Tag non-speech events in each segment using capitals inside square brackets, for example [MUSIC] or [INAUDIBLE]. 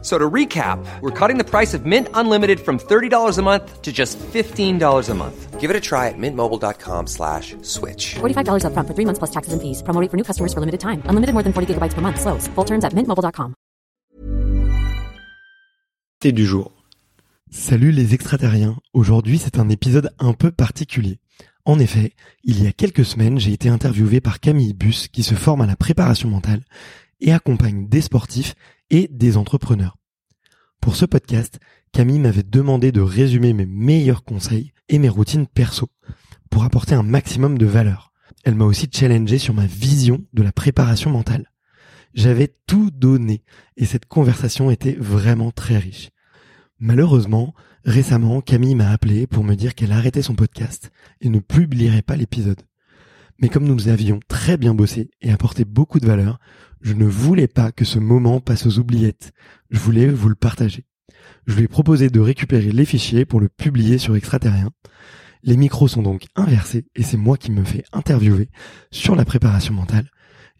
So to recap, we're cutting the price of Mint Unlimited from $30 a month to just $15 a month. Give it a try at mintmobile.com slash switch. $45 upfront for three months plus taxes and fees. Promo rate for new customers for limited time. Unlimited more than 40 gigabytes per month. Slows. Full terms at mintmobile.com. du jour. Salut les extraterriens. Aujourd'hui, c'est un épisode un peu particulier. En effet, il y a quelques semaines, j'ai été interviewé par Camille Bus qui se forme à la préparation mentale et accompagne des sportifs et des entrepreneurs. Pour ce podcast, Camille m'avait demandé de résumer mes meilleurs conseils et mes routines perso pour apporter un maximum de valeur. Elle m'a aussi challengé sur ma vision de la préparation mentale. J'avais tout donné et cette conversation était vraiment très riche. Malheureusement, récemment, Camille m'a appelé pour me dire qu'elle arrêtait son podcast et ne publierait pas l'épisode. Mais comme nous avions très bien bossé et apporté beaucoup de valeur, je ne voulais pas que ce moment passe aux oubliettes. Je voulais vous le partager. Je lui ai proposé de récupérer les fichiers pour le publier sur Extraterrien. Les micros sont donc inversés et c'est moi qui me fais interviewer sur la préparation mentale.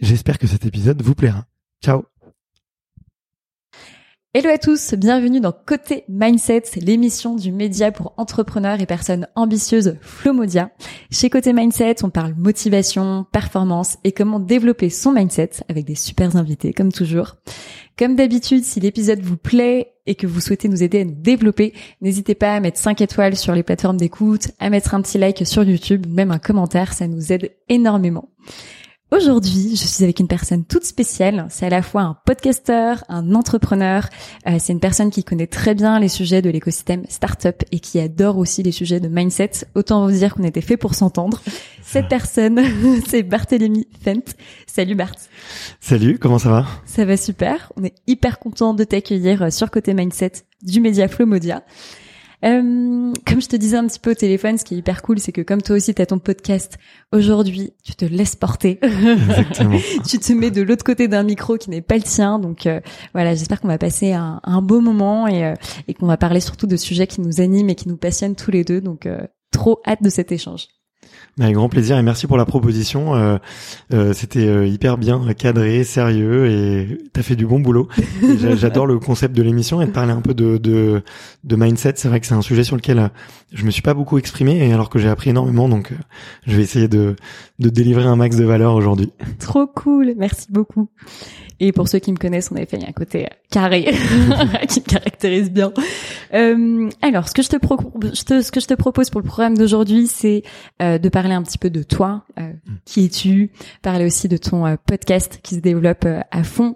J'espère que cet épisode vous plaira. Ciao Hello à tous, bienvenue dans Côté Mindset, l'émission du média pour entrepreneurs et personnes ambitieuses Flomodia. Chez Côté Mindset, on parle motivation, performance et comment développer son mindset avec des super invités comme toujours. Comme d'habitude, si l'épisode vous plaît et que vous souhaitez nous aider à nous développer, n'hésitez pas à mettre 5 étoiles sur les plateformes d'écoute, à mettre un petit like sur YouTube, même un commentaire, ça nous aide énormément. Aujourd'hui, je suis avec une personne toute spéciale. C'est à la fois un podcasteur, un entrepreneur. Euh, c'est une personne qui connaît très bien les sujets de l'écosystème startup et qui adore aussi les sujets de mindset. Autant vous dire qu'on était fait pour s'entendre. Cette [LAUGHS] personne, [LAUGHS] c'est Barthélémy Fent. Salut Bart. Salut, comment ça va? Ça va super. On est hyper content de t'accueillir sur côté mindset du média Flomodia. Euh, comme je te disais un petit peu au téléphone, ce qui est hyper cool, c'est que comme toi aussi, tu as ton podcast, aujourd'hui, tu te laisses porter. Exactement. [LAUGHS] tu te mets de l'autre côté d'un micro qui n'est pas le tien. Donc euh, voilà, j'espère qu'on va passer un, un beau moment et, euh, et qu'on va parler surtout de sujets qui nous animent et qui nous passionnent tous les deux. Donc trop hâte de cet échange. Avec grand plaisir et merci pour la proposition. Euh, euh, C'était euh, hyper bien cadré, sérieux et t'as fait du bon boulot. [LAUGHS] J'adore le concept de l'émission et de parler un peu de, de, de mindset. C'est vrai que c'est un sujet sur lequel euh, je me suis pas beaucoup exprimé et alors que j'ai appris énormément. Donc je vais essayer de, de délivrer un max de valeur aujourd'hui. Trop cool, merci beaucoup. Et pour ceux qui me connaissent, y a un côté carré [LAUGHS] [LAUGHS] qui me caractérise bien. Euh, alors, ce que je te, ce que je te propose pour le programme d'aujourd'hui, c'est euh, de parler parler un petit peu de toi, euh, qui es-tu, parler aussi de ton euh, podcast qui se développe euh, à fond,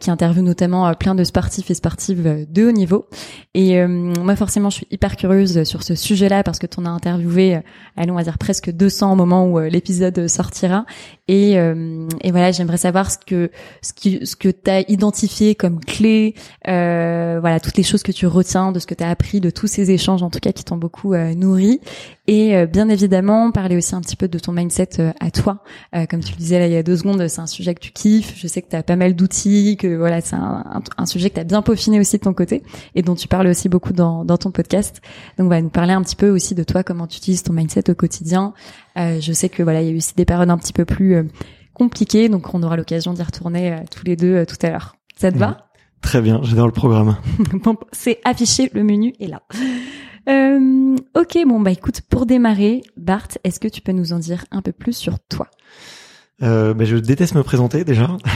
qui interviewe notamment plein de sportifs et sportives de haut niveau. Et moi forcément, je suis hyper curieuse sur ce sujet-là parce que tu en as interviewé, allons on va dire presque 200 au moment où l'épisode sortira. Et, et voilà, j'aimerais savoir ce que ce qui ce que t'as identifié comme clé, voilà toutes les choses que tu retiens de ce que tu as appris de tous ces échanges en tout cas qui t'ont beaucoup nourri. Et bien évidemment parler aussi un petit peu de ton mindset euh, à toi. Euh, comme tu le disais là il y a deux secondes, c'est un sujet que tu kiffes. Je sais que tu as pas mal d'outils, que voilà c'est un, un, sujet que tu as bien peaufiné aussi de ton côté et dont tu parles aussi beaucoup dans, dans ton podcast. Donc va nous parler un petit peu aussi de toi, comment tu utilises ton mindset au quotidien. Euh, je sais que voilà il y a eu aussi des périodes un petit peu plus compliquées, donc on aura l'occasion d'y retourner tous les deux tout à l'heure. Ça te va? Très bien, j'adore le programme. [LAUGHS] bon, c'est affiché, le menu est là. Euh, ok, bon bah écoute, pour démarrer, Bart, est-ce que tu peux nous en dire un peu plus sur toi euh, bah, je déteste me présenter déjà. [LAUGHS]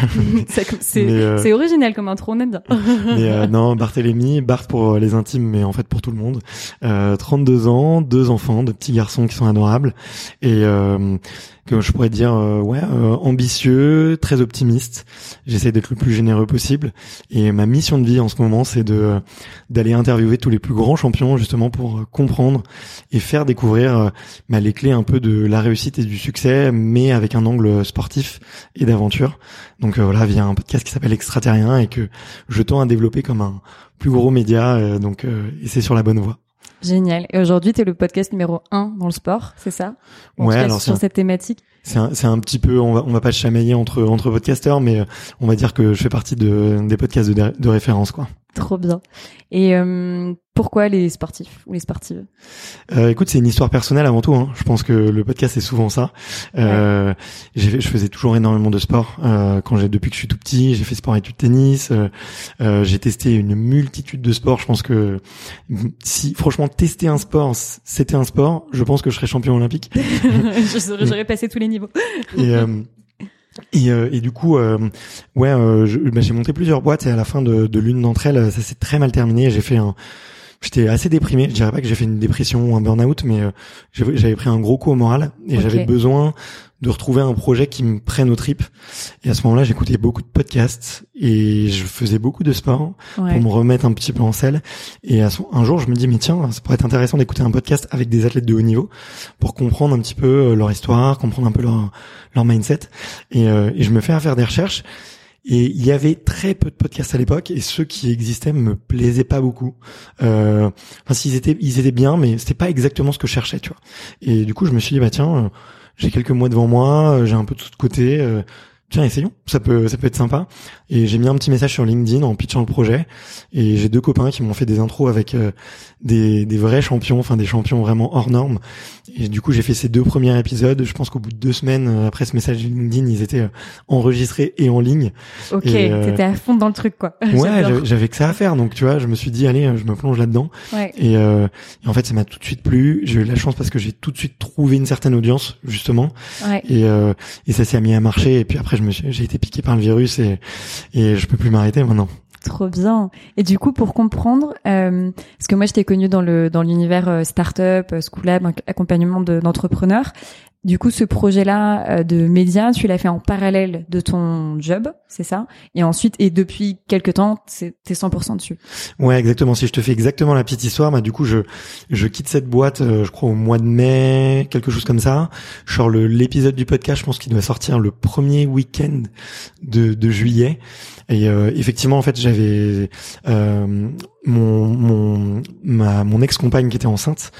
Euh, c'est original comme intro, on aime bien. [LAUGHS] mais euh, non, Barthélémy, Bart pour les intimes, mais en fait pour tout le monde. 32 ans, deux enfants, de petits garçons qui sont adorables. Et que je pourrais dire euh, ouais euh, ambitieux, très optimiste. J'essaie d'être le plus généreux possible et ma mission de vie en ce moment c'est de d'aller interviewer tous les plus grands champions justement pour euh, comprendre et faire découvrir bah, les clés un peu de la réussite et du succès mais avec un angle sportif et d'aventure. Donc voilà, via un podcast qui s'appelle Extraterrien et que je tends à développer comme un plus gros média donc et c'est sur la bonne voie. Génial. Et aujourd'hui, tu es le podcast numéro un dans le sport, c'est ça? Ouais, alors sur cette thématique. C'est un, un petit peu, on va, on va pas chamailler entre entre podcasteurs, mais euh, on va dire que je fais partie de des podcasts de, de référence, quoi. Trop bien. Et euh, pourquoi les sportifs ou les sportives? Euh, Écoute, c'est une histoire personnelle avant tout. Hein. Je pense que le podcast c'est souvent ça. Euh, j'ai, je faisais toujours énormément de sport euh, quand j'ai depuis que je suis tout petit. J'ai fait sport études tennis. Euh, j'ai testé une multitude de sports. Je pense que si franchement tester un sport, c'était un sport, je pense que je serais champion olympique. [LAUGHS] J'aurais passé tous les niveaux. Et et, euh, et, du coup, euh, ouais, euh, bah, j'ai monté plusieurs boîtes et à la fin de, de l'une d'entre elles, ça s'est très mal terminé. J'ai fait un, j'étais assez déprimé. Je dirais pas que j'ai fait une dépression ou un burn-out, mais j'avais pris un gros coup au moral et j'avais besoin de retrouver un projet qui me prenne aux tripes. Et à ce moment-là, j'écoutais beaucoup de podcasts et je faisais beaucoup de sport pour me remettre un petit peu en selle. Et un jour, je me dis, mais tiens, ça pourrait être intéressant d'écouter un podcast avec des athlètes de haut niveau pour comprendre un petit peu euh, leur histoire, comprendre un peu leur, leur mindset. Et, euh, et je me fais à faire des recherches. Et il y avait très peu de podcasts à l'époque, et ceux qui existaient me plaisaient pas beaucoup. Euh, enfin, s'ils étaient, ils étaient bien, mais c'était pas exactement ce que je cherchais, tu vois. Et du coup, je me suis dit, bah tiens, euh, j'ai quelques mois devant moi, euh, j'ai un peu tout de côté. Euh, tiens, essayons, ça peut, ça peut être sympa. Et j'ai mis un petit message sur LinkedIn en pitchant le projet. Et j'ai deux copains qui m'ont fait des intros avec euh, des, des vrais champions, enfin des champions vraiment hors normes. Et du coup, j'ai fait ces deux premiers épisodes. Je pense qu'au bout de deux semaines euh, après ce message LinkedIn, ils étaient euh, enregistrés et en ligne. Ok, t'étais à fond dans le truc, quoi. [LAUGHS] Ouais, j'avais que ça à faire. Donc, tu vois, je me suis dit, allez, je me plonge là-dedans. Ouais. Et, et, en fait, ça m'a tout de suite plu. J'ai eu la chance parce que j'ai tout de suite trouvé une certaine audience, justement. Ouais. Et, et ça s'est mis à marcher. Et puis après, je me j'ai été piqué par le virus et, et je peux plus m'arrêter maintenant. Trop bien. Et du coup, pour comprendre, euh, parce que moi, je t'ai connu dans le dans l'univers euh, startup, euh, school lab, accompagnement d'entrepreneurs. Du coup, ce projet-là euh, de média, tu l'as fait en parallèle de ton job, c'est ça? Et ensuite, et depuis quelques temps, t'es 100% dessus. Ouais, exactement. Si je te fais exactement la petite histoire, bah du coup, je je quitte cette boîte, euh, je crois au mois de mai, quelque chose comme ça. Genre le l'épisode du podcast, je pense qu'il doit sortir le premier week-end de de juillet. Et euh, effectivement, en fait, j'avais euh, mon mon ma mon ex-compagne qui était enceinte,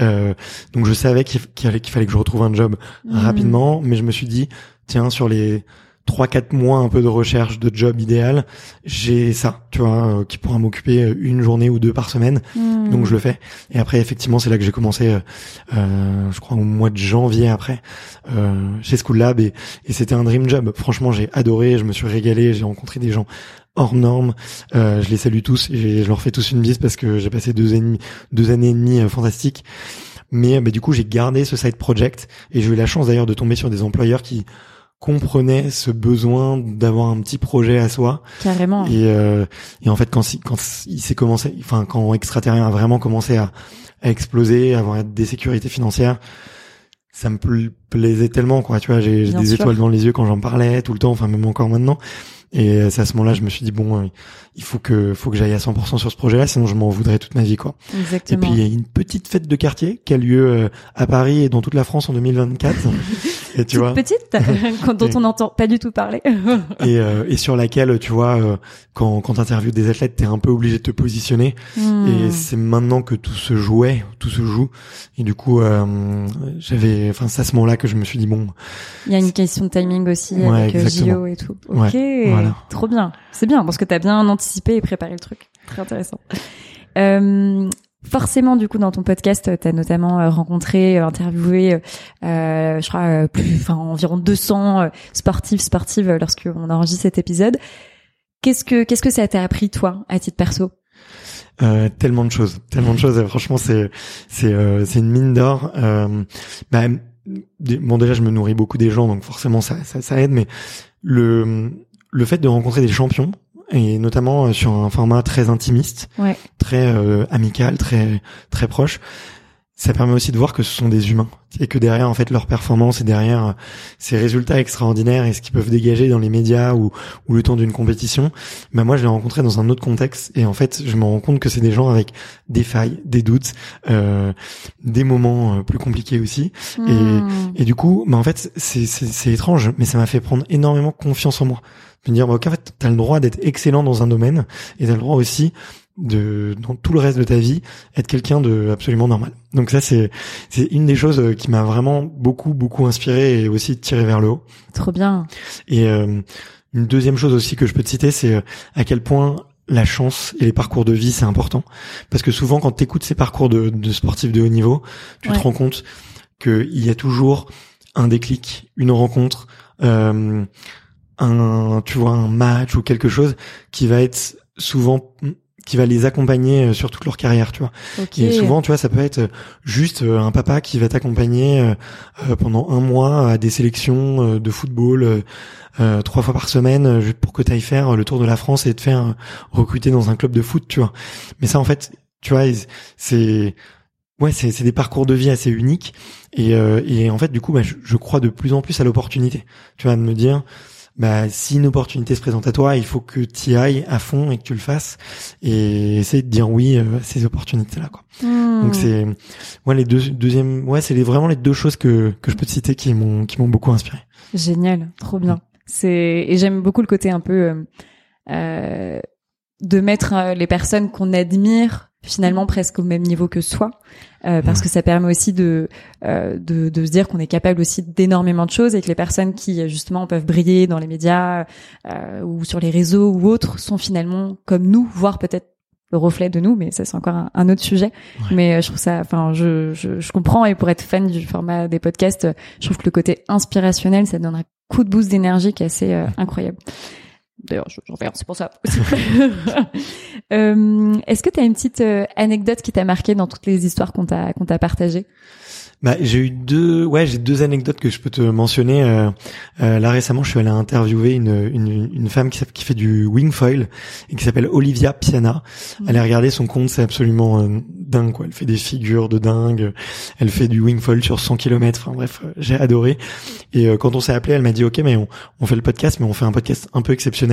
euh, donc je savais qu'il fallait que je retrouve un job mmh. rapidement, mais je me suis dit tiens sur les trois quatre mois un peu de recherche de job idéal, j'ai ça, tu vois, euh, qui pourra m'occuper euh, une journée ou deux par semaine. Mmh. Donc je le fais. Et après effectivement c'est là que j'ai commencé, euh, euh, je crois au mois de janvier après euh, chez School Lab et, et c'était un dream job. Franchement j'ai adoré, je me suis régalé, j'ai rencontré des gens hors normes. Euh, je les salue tous et je leur fais tous une bise parce que j'ai passé deux, ennemis, deux années et demie fantastiques. Mais bah, du coup j'ai gardé ce side project et j'ai eu la chance d'ailleurs de tomber sur des employeurs qui comprenait ce besoin d'avoir un petit projet à soi. Carrément. Et, euh, et en fait, quand, quand il s'est commencé, enfin, quand Extraterrien a vraiment commencé à, à exploser, à avoir des sécurités financières, ça me pl- plaisait tellement quoi tu vois j'ai des sûr. étoiles dans les yeux quand j'en parlais tout le temps enfin même encore maintenant et c'est à ce moment-là je me suis dit bon euh, il faut que faut que j'aille à 100% sur ce projet-là sinon je m'en voudrais toute ma vie quoi et Exactement. puis il y a une petite fête de quartier qui a lieu euh, à Paris et dans toute la France en 2024 [LAUGHS] et [LAUGHS] tu vois petite, [LAUGHS] [LAUGHS] dont on n'entend pas du tout parler. et, euh, et sur laquelle tu vois euh, quand quand t'interviews des athlètes t'es un peu obligé de te positionner Hmm. et c'est maintenant que tout se jouait tout se joue et du coup euh, j'avais enfin c'est à ce moment-là que je me suis dit bon Il y a une question de timing aussi Ouais, avec euh, exactement. JO et tout. Ok, Ouais, voilà. trop bien. C'est bien parce que t'as bien anticipé et préparé le truc. Très intéressant. Euh, forcément, du coup, dans ton podcast, t'as notamment euh, rencontré, euh, interviewé, euh, euh, je crois, plus, enfin, environ 200 euh, sportifs, sportives lorsqu'on enregistre cet épisode. Qu'est-ce que qu'est-ce que ça t'a appris toi à titre perso? Euh, tellement de choses, tellement de choses. Franchement, c'est c'est euh, c'est une mine d'or. Euh, bah, bon, déjà, je me nourris beaucoup des gens, donc forcément, ça, ça ça aide. Mais le le fait de rencontrer des champions et notamment euh, sur un format très intimiste, Ouais. très euh, amical, très très proche. Ça permet aussi de voir que ce sont des humains et que derrière en fait leur performance et derrière euh, ces résultats extraordinaires et ce qu'ils peuvent dégager dans les médias ou, ou le temps d'une compétition, bah moi je l'ai rencontré dans un autre contexte et en fait je me rends compte que c'est des gens avec des failles, des doutes, euh, des moments euh, plus compliqués aussi Hmm. et du coup bah en fait c'est étrange mais ça m'a fait prendre énormément confiance en moi, me dire bah ok en fait t'as le droit d'être excellent dans un domaine et t'as le droit aussi de dans tout le reste de ta vie être quelqu'un de absolument normal. Donc ça c'est c'est une des choses euh, qui m'a vraiment beaucoup beaucoup inspiré et aussi tiré vers le haut. Trop bien. Et euh, une deuxième chose aussi que je peux te citer c'est euh, à quel point la chance et les parcours de vie c'est important parce que souvent quand tu écoutes ces parcours de, de sportifs de haut niveau, tu Ouais. te rends compte qu'il y a toujours un déclic, une rencontre, euh, un tu vois un match ou quelque chose qui va être souvent qui va les accompagner euh, sur toute leur carrière, tu vois. Ok. Et souvent, tu vois, ça peut être euh, juste euh, un papa qui va t'accompagner pendant un mois à des sélections de football trois fois par semaine juste pour que tu ailles faire le tour de la France et te faire recruter dans un club de foot, tu vois. Mais ça, en fait, tu vois, c'est ouais, c'est c'est des parcours de vie assez uniques et euh, et en fait, du coup, bah, je, je crois de plus en plus à l'opportunité. Tu vas me dire. Bah, si une opportunité se présente à toi, il faut que tu ailles à fond et que tu le fasses et essayer de dire oui euh, à ces opportunités-là, quoi. Hmm. Donc c'est ouais les deux deuxième ouais c'est vraiment les deux choses que que je peux te citer qui m'ont qui m'ont beaucoup inspiré. Génial, trop bien. C'est et j'aime beaucoup le côté un peu euh, euh, de mettre euh, les personnes qu'on admire finalement presque au même niveau que soi, euh, parce que ça permet aussi de, euh, de de se dire qu'on est capable aussi d'énormément de choses et que les personnes qui justement peuvent briller dans les médias euh, ou sur les réseaux ou autres sont finalement comme nous, voire peut-être le reflet de nous, mais ça c'est encore un, un autre sujet. Ouais. Mais euh, je trouve ça, enfin, je, je, je comprends et pour être fan du format des podcasts, je trouve que le côté inspirationnel, ça donne un coup de boost d'énergie qui est assez euh, incroyable. D'ailleurs, je- j'en fais un, c'est pour ça. [LAUGHS] [LAUGHS] Euh, Est-ce que tu as une petite euh, anecdote qui t'a marqué dans toutes les histoires qu'on t'a qu'on t'a partagées? Bah j'ai eu deux ouais j'ai deux anecdotes que je peux te mentionner. Euh, euh, là récemment je suis allé interviewer une une, une femme qui, s'appelle- qui fait du wingfoil et qui s'appelle Olivia Piana. Allez regarder son compte c'est absolument euh, dingue quoi. Elle fait des figures de dingue. Elle fait du wingfoil sur 100 km. Enfin bref euh, j'ai adoré. Et euh, quand on s'est appelé elle m'a dit ok mais on, on fait le podcast mais on fait un podcast un peu exceptionnel.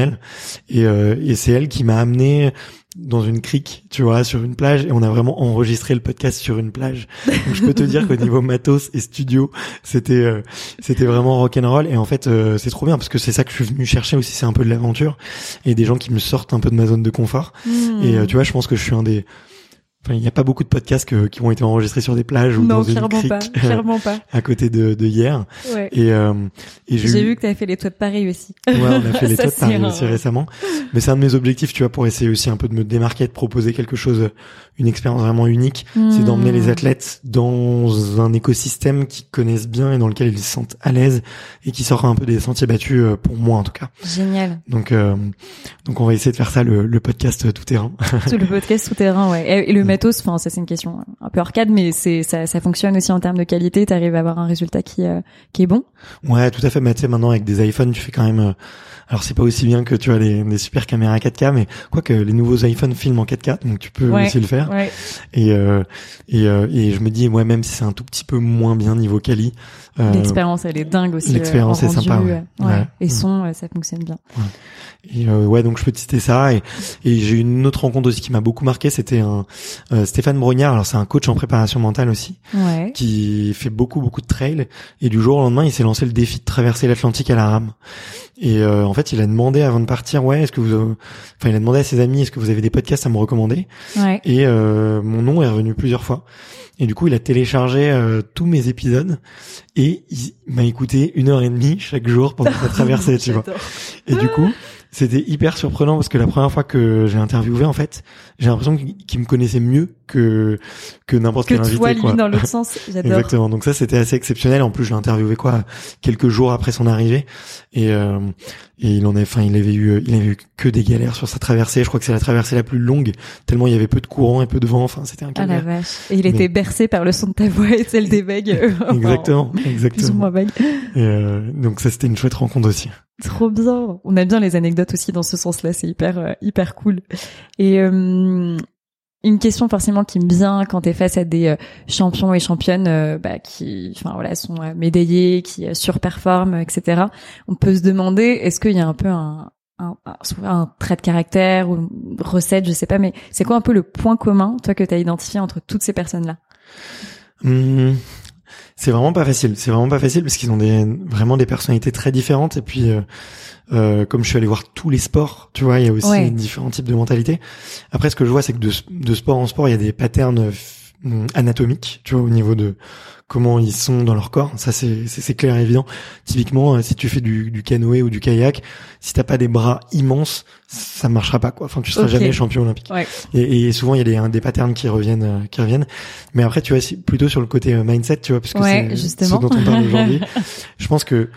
Et, euh, et c'est elle qui m'a amené dans une crique, tu vois, sur une plage, et on a vraiment enregistré le podcast sur une plage. Donc je peux te dire qu'au [LAUGHS] niveau matos et studio, c'était euh, c'était vraiment rock'n'roll. Et en fait, euh, c'est trop bien parce que c'est ça que je suis venu chercher aussi, c'est un peu de l'aventure et des gens qui me sortent un peu de ma zone de confort. Hmm. Et euh, tu vois, je pense que je suis un des Enfin, il n'y a pas beaucoup de podcasts que- qui ont été enregistrés sur des plages ou Non, dans une clairement crique pas, clairement pas. [LAUGHS] à côté de, de hier. Ouais. Et, euh, et j'ai eu- vu que t'avais fait les toits de Paris aussi. Ouais, on a [LAUGHS] fait les toits de Paris aussi récemment. Mais c'est un de mes objectifs, tu vois, pour essayer aussi un peu de me démarquer, de proposer quelque chose, une expérience vraiment unique. C'est Hmm. d'emmener les athlètes dans un écosystème qu'ils connaissent bien et dans lequel ils se sentent à l'aise et qui sort un peu des sentiers battus, euh, pour moi en tout cas. Génial. Donc, euh, donc on va essayer de faire ça, le, le podcast euh, tout terrain. Tout le podcast souterrain, ouais. Et, et le Ouais. [LAUGHS] matos, enfin ça c'est une question un peu arcade, mais c'est ça, ça fonctionne aussi en termes de qualité. T'arrives à avoir un résultat qui euh, qui est bon. Ouais, tout à fait. Mais tu sais, maintenant avec des iPhones, tu fais quand même. euh, alors c'est pas aussi bien que tu as des, des super caméras 4K, mais quoi que les nouveaux iPhones filment en 4K, donc tu peux Ouais. aussi le faire. Ouais. Et euh, et euh, et je me dis, ouais, même si c'est un tout petit peu moins bien niveau quali. Euh, L'expérience elle est dingue aussi. l'expérience euh, est sympa, rendu, ouais. euh, Ouais. Et Mm. son, euh, ça fonctionne bien. Et euh, ouais, donc je peux te citer ça. Et, et j'ai eu une autre rencontre aussi qui m'a beaucoup marqué. C'était un euh, Stéphane Brognard. Alors c'est un coach en préparation mentale aussi, Ouais. qui fait beaucoup beaucoup de trail. Et du jour au lendemain, il s'est lancé le défi de traverser l'Atlantique à la rame. Et euh, en fait, il a demandé avant de partir, ouais, est-ce que vous, euh, enfin, il a demandé à ses amis, est-ce que vous avez des podcasts à me recommander? Ouais. Et euh, mon nom est revenu plusieurs fois. Et du coup, il a téléchargé euh, tous mes épisodes et il m'a écouté une heure et demie chaque jour pendant sa traversée, tu vois. [LAUGHS] Et du coup, c'était hyper surprenant parce que la première fois que j'ai interviewé, en fait, j'ai l'impression qu'il me connaissait mieux que que n'importe Que quel invité. toi, quoi. lui, dans l'autre [LAUGHS] sens, j'adore. Exactement. Donc ça, c'était assez exceptionnel. En plus, je l'ai interviewé quoi quelques jours après son arrivée, et euh, et il en a, enfin, il avait eu, il avait eu que des galères sur sa traversée. Je crois que c'est la traversée la plus longue, tellement il y avait peu de courant et peu de vent. Enfin, c'était un Ah la calvaire. vache. Et il Mais- était bercé par le son de ta voix et celle des vagues. euh, [LAUGHS] [LAUGHS] exactement, Plus ou exactement. moins vagues. Et, euh, donc ça, c'était une chouette rencontre aussi. Trop bien. On aime bien les anecdotes aussi dans ce sens-là. C'est hyper, euh, hyper cool. Et euh, une question forcément qui me vient quand t'es face à des euh, champions et championnes euh, bah, qui, enfin voilà, sont euh, médaillés, qui surperforment, etc. On peut se demander est-ce qu'il y a un peu un trait de caractère ou une recette, je sais pas, mais c'est quoi un peu le point commun, toi, que t'as identifié entre toutes ces personnes-là? Hum, c'est vraiment pas facile. C'est vraiment pas facile parce qu'ils ont des vraiment des personnalités très différentes. Et puis, euh, euh, comme je suis allé voir tous les sports, tu vois, il y a aussi Ouais. différents types de mentalités. Après, ce que je vois, c'est que de, de sport en sport, il y a des patterns euh, anatomiques, tu vois, au niveau de comment ils sont dans leur corps. Ça, c'est clair et évident. Typiquement, euh, si tu fais du, du canoë ou du kayak, si t'as pas des bras immenses, ça marchera pas, quoi. Enfin, tu seras jamais champion olympique. Ouais. Et, et souvent il y a des, des patterns qui reviennent, euh, qui reviennent. Mais après, tu vois, plutôt sur le côté mindset, tu vois, parce que Ouais, c'est ce dont on parle aujourd'hui. [LAUGHS] Je pense que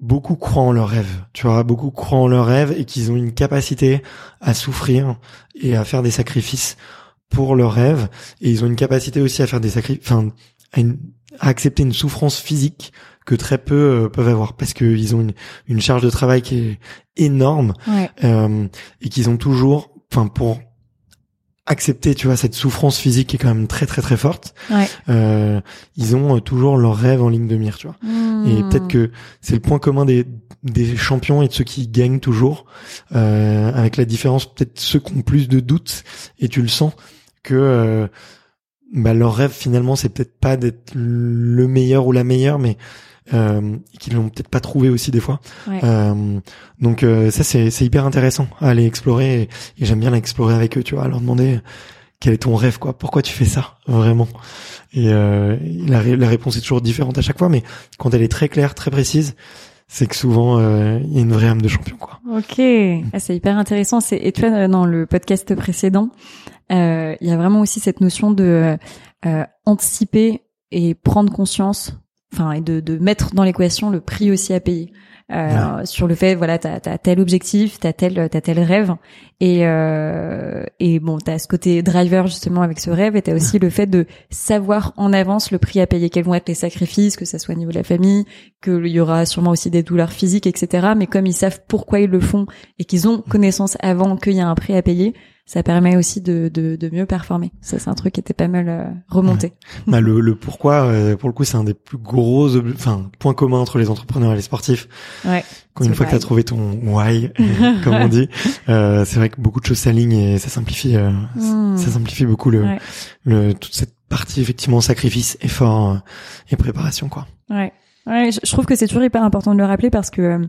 beaucoup croient en leurs rêves, tu vois, beaucoup croient en leurs rêves et qu'ils ont une capacité à souffrir et à faire des sacrifices pour leurs rêves. Et ils ont une capacité aussi à faire des sacrifices, enfin, à, à accepter une souffrance physique que très peu euh, peuvent avoir parce qu'ils ont une, une charge de travail qui est énorme Ouais. euh, et qu'ils ont toujours, enfin pour accepter, tu vois, cette souffrance physique qui est quand même très très très forte, Ouais. euh, ils ont euh, toujours leurs rêves en ligne de mire, tu vois. Et Hmm. peut-être que c'est le point commun des, des champions et de ceux qui gagnent toujours, euh, avec la différence peut-être ceux qui ont plus de doutes et tu le sens que euh, bah, leur rêve finalement c'est peut-être pas d'être le meilleur ou la meilleure, mais euh, qu'ils l'ont peut-être pas trouvé aussi des fois. Ouais. Euh, donc euh, ça c'est c'est hyper intéressant à aller explorer et, et j'aime bien l'explorer avec eux, tu vois, à leur demander quel est ton rêve quoi, pourquoi tu fais ça vraiment? Et euh, la, la réponse est toujours différente à chaque fois, mais quand elle est très claire, très précise, c'est que souvent euh, il y a une vraie âme de champion quoi. Ok, ah, c'est hyper intéressant. C'est et tu vois dans le podcast précédent, euh, il y a vraiment aussi cette notion de euh, anticiper et prendre conscience, enfin et de, de mettre dans l'équation le prix aussi à payer. Euh, sur le fait voilà t'as as tel objectif t'as tel t'as tel rêve. Et euh, et bon t'as ce côté driver justement avec ce rêve. Et t'as aussi le fait de savoir en avance le prix à payer. Quels vont être les sacrifices que ça soit au niveau de la famille qu'il y aura sûrement aussi des douleurs physiques etc mais comme ils savent pourquoi ils le font et qu'ils ont connaissance avant qu'il y a un prix à payer ça permet aussi de, de, de mieux performer ça c'est un truc qui était pas mal euh, remonté bah, le, le pourquoi, euh, pour le coup, c'est un des plus gros, enfin points communs entre les entrepreneurs et les sportifs. ouais Quand une fois que tu as trouvé ton why, euh, [LAUGHS] comme on dit, euh, c'est vrai que beaucoup de choses s'alignent et ça simplifie, Hmm. ça simplifie beaucoup le, Ouais. le toute cette partie effectivement sacrifice, effort et préparation quoi. Ouais, ouais. Je, je trouve que c'est toujours hyper important de le rappeler parce que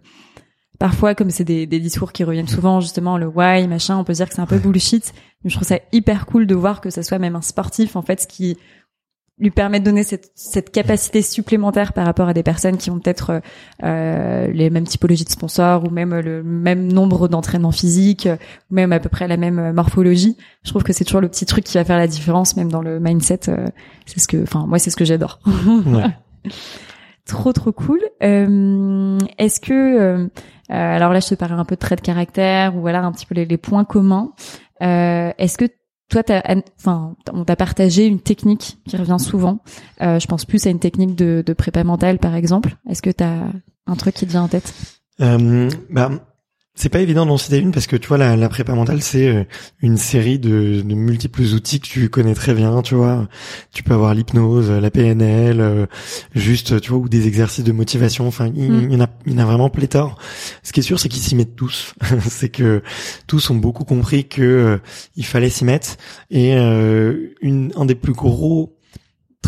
parfois, comme c'est des, des discours qui reviennent souvent, justement le why, machin, on peut dire que c'est un peu bullshit. Mais je trouve ça hyper cool de voir que ça soit même un sportif, en fait, ce qui lui permet de donner cette, cette capacité supplémentaire par rapport à des personnes qui ont peut-être euh, euh, les mêmes typologies de sponsors ou même le même nombre d'entraînements physiques, ou même à peu près la même morphologie. Je trouve que c'est toujours le petit truc qui va faire la différence, même dans le mindset. euh, c'est ce que, enfin, moi, c'est ce que j'adore. Ouais. [LAUGHS] Trop trop cool. Euh, Est-ce que euh, alors là je te parle un peu de traits de caractère ou voilà un petit peu les, les points communs. Euh, Est-ce que toi, t'as, enfin, on t'a partagé une technique qui revient souvent. Euh, je pense plus à une technique de, de prépa mentale, par exemple. Est-ce que t'as un truc qui te vient en tête? Euh, bah, c'est pas évident d'en citer une parce que tu vois la, la prépa mentale c'est euh, une série de, de, multiples outils que tu connais très bien tu vois. Tu peux avoir l'hypnose la PNL euh, juste tu vois ou des exercices de motivation. Enfin il, mm. y en a il y en a vraiment pléthore. Ce qui est sûr c'est qu'ils s'y mettent tous. [LAUGHS] C'est que tous ont beaucoup compris que euh, il fallait s'y mettre. Et une un des plus gros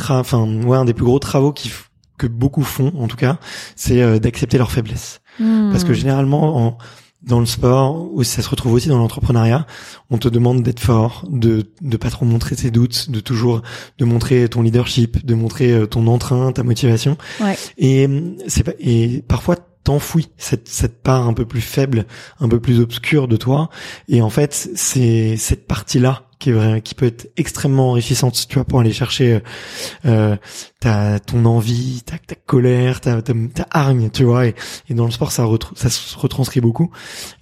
enfin ouais un des plus gros travaux qui que beaucoup font en tout cas c'est d'accepter leurs faiblesses mm. parce que généralement en dans le sport, ou ça se retrouve aussi dans l'entrepreneuriat, on te demande d'être fort, de de pas trop montrer ses doutes, de toujours de montrer ton leadership, de montrer euh, ton entrain, ta motivation. Ouais. Et c'est pas et parfois t'enfouis cette cette part un peu plus faible, un peu plus obscure de toi. Et en fait, c'est cette partie là qui est vrai, qui peut être extrêmement enrichissante, tu vois, pour aller chercher euh, euh ta ton envie, ta, ta colère, ta, ta, ta, hargne, tu vois. Et, et dans le sport, ça, ça se retranscrit beaucoup.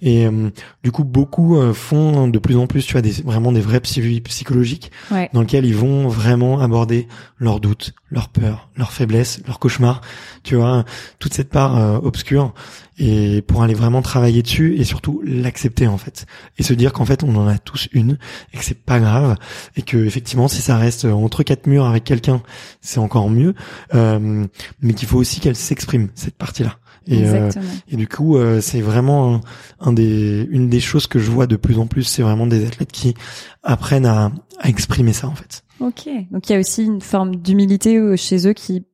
Et euh, du coup, beaucoup euh, font de plus en plus, tu vois, des, vraiment des vrais psychologiques dans lesquels ils vont vraiment aborder leurs doutes, leurs peurs, leurs faiblesses, leurs cauchemars, tu vois, toute cette part obscure et pour aller vraiment travailler dessus et surtout l'accepter en fait. Et se dire qu'en fait on en a tous une et que c'est pas grave et que effectivement si ça reste entre quatre murs avec quelqu'un c'est encore mieux. Euh, mais qu'il faut aussi qu'elle s'exprime cette partie là et, euh, et du coup euh, c'est vraiment un, des une des choses que je vois de plus en plus c'est vraiment des athlètes qui apprennent à, à exprimer ça en fait. Ok. Donc il y a aussi une forme d'humilité euh, chez eux qui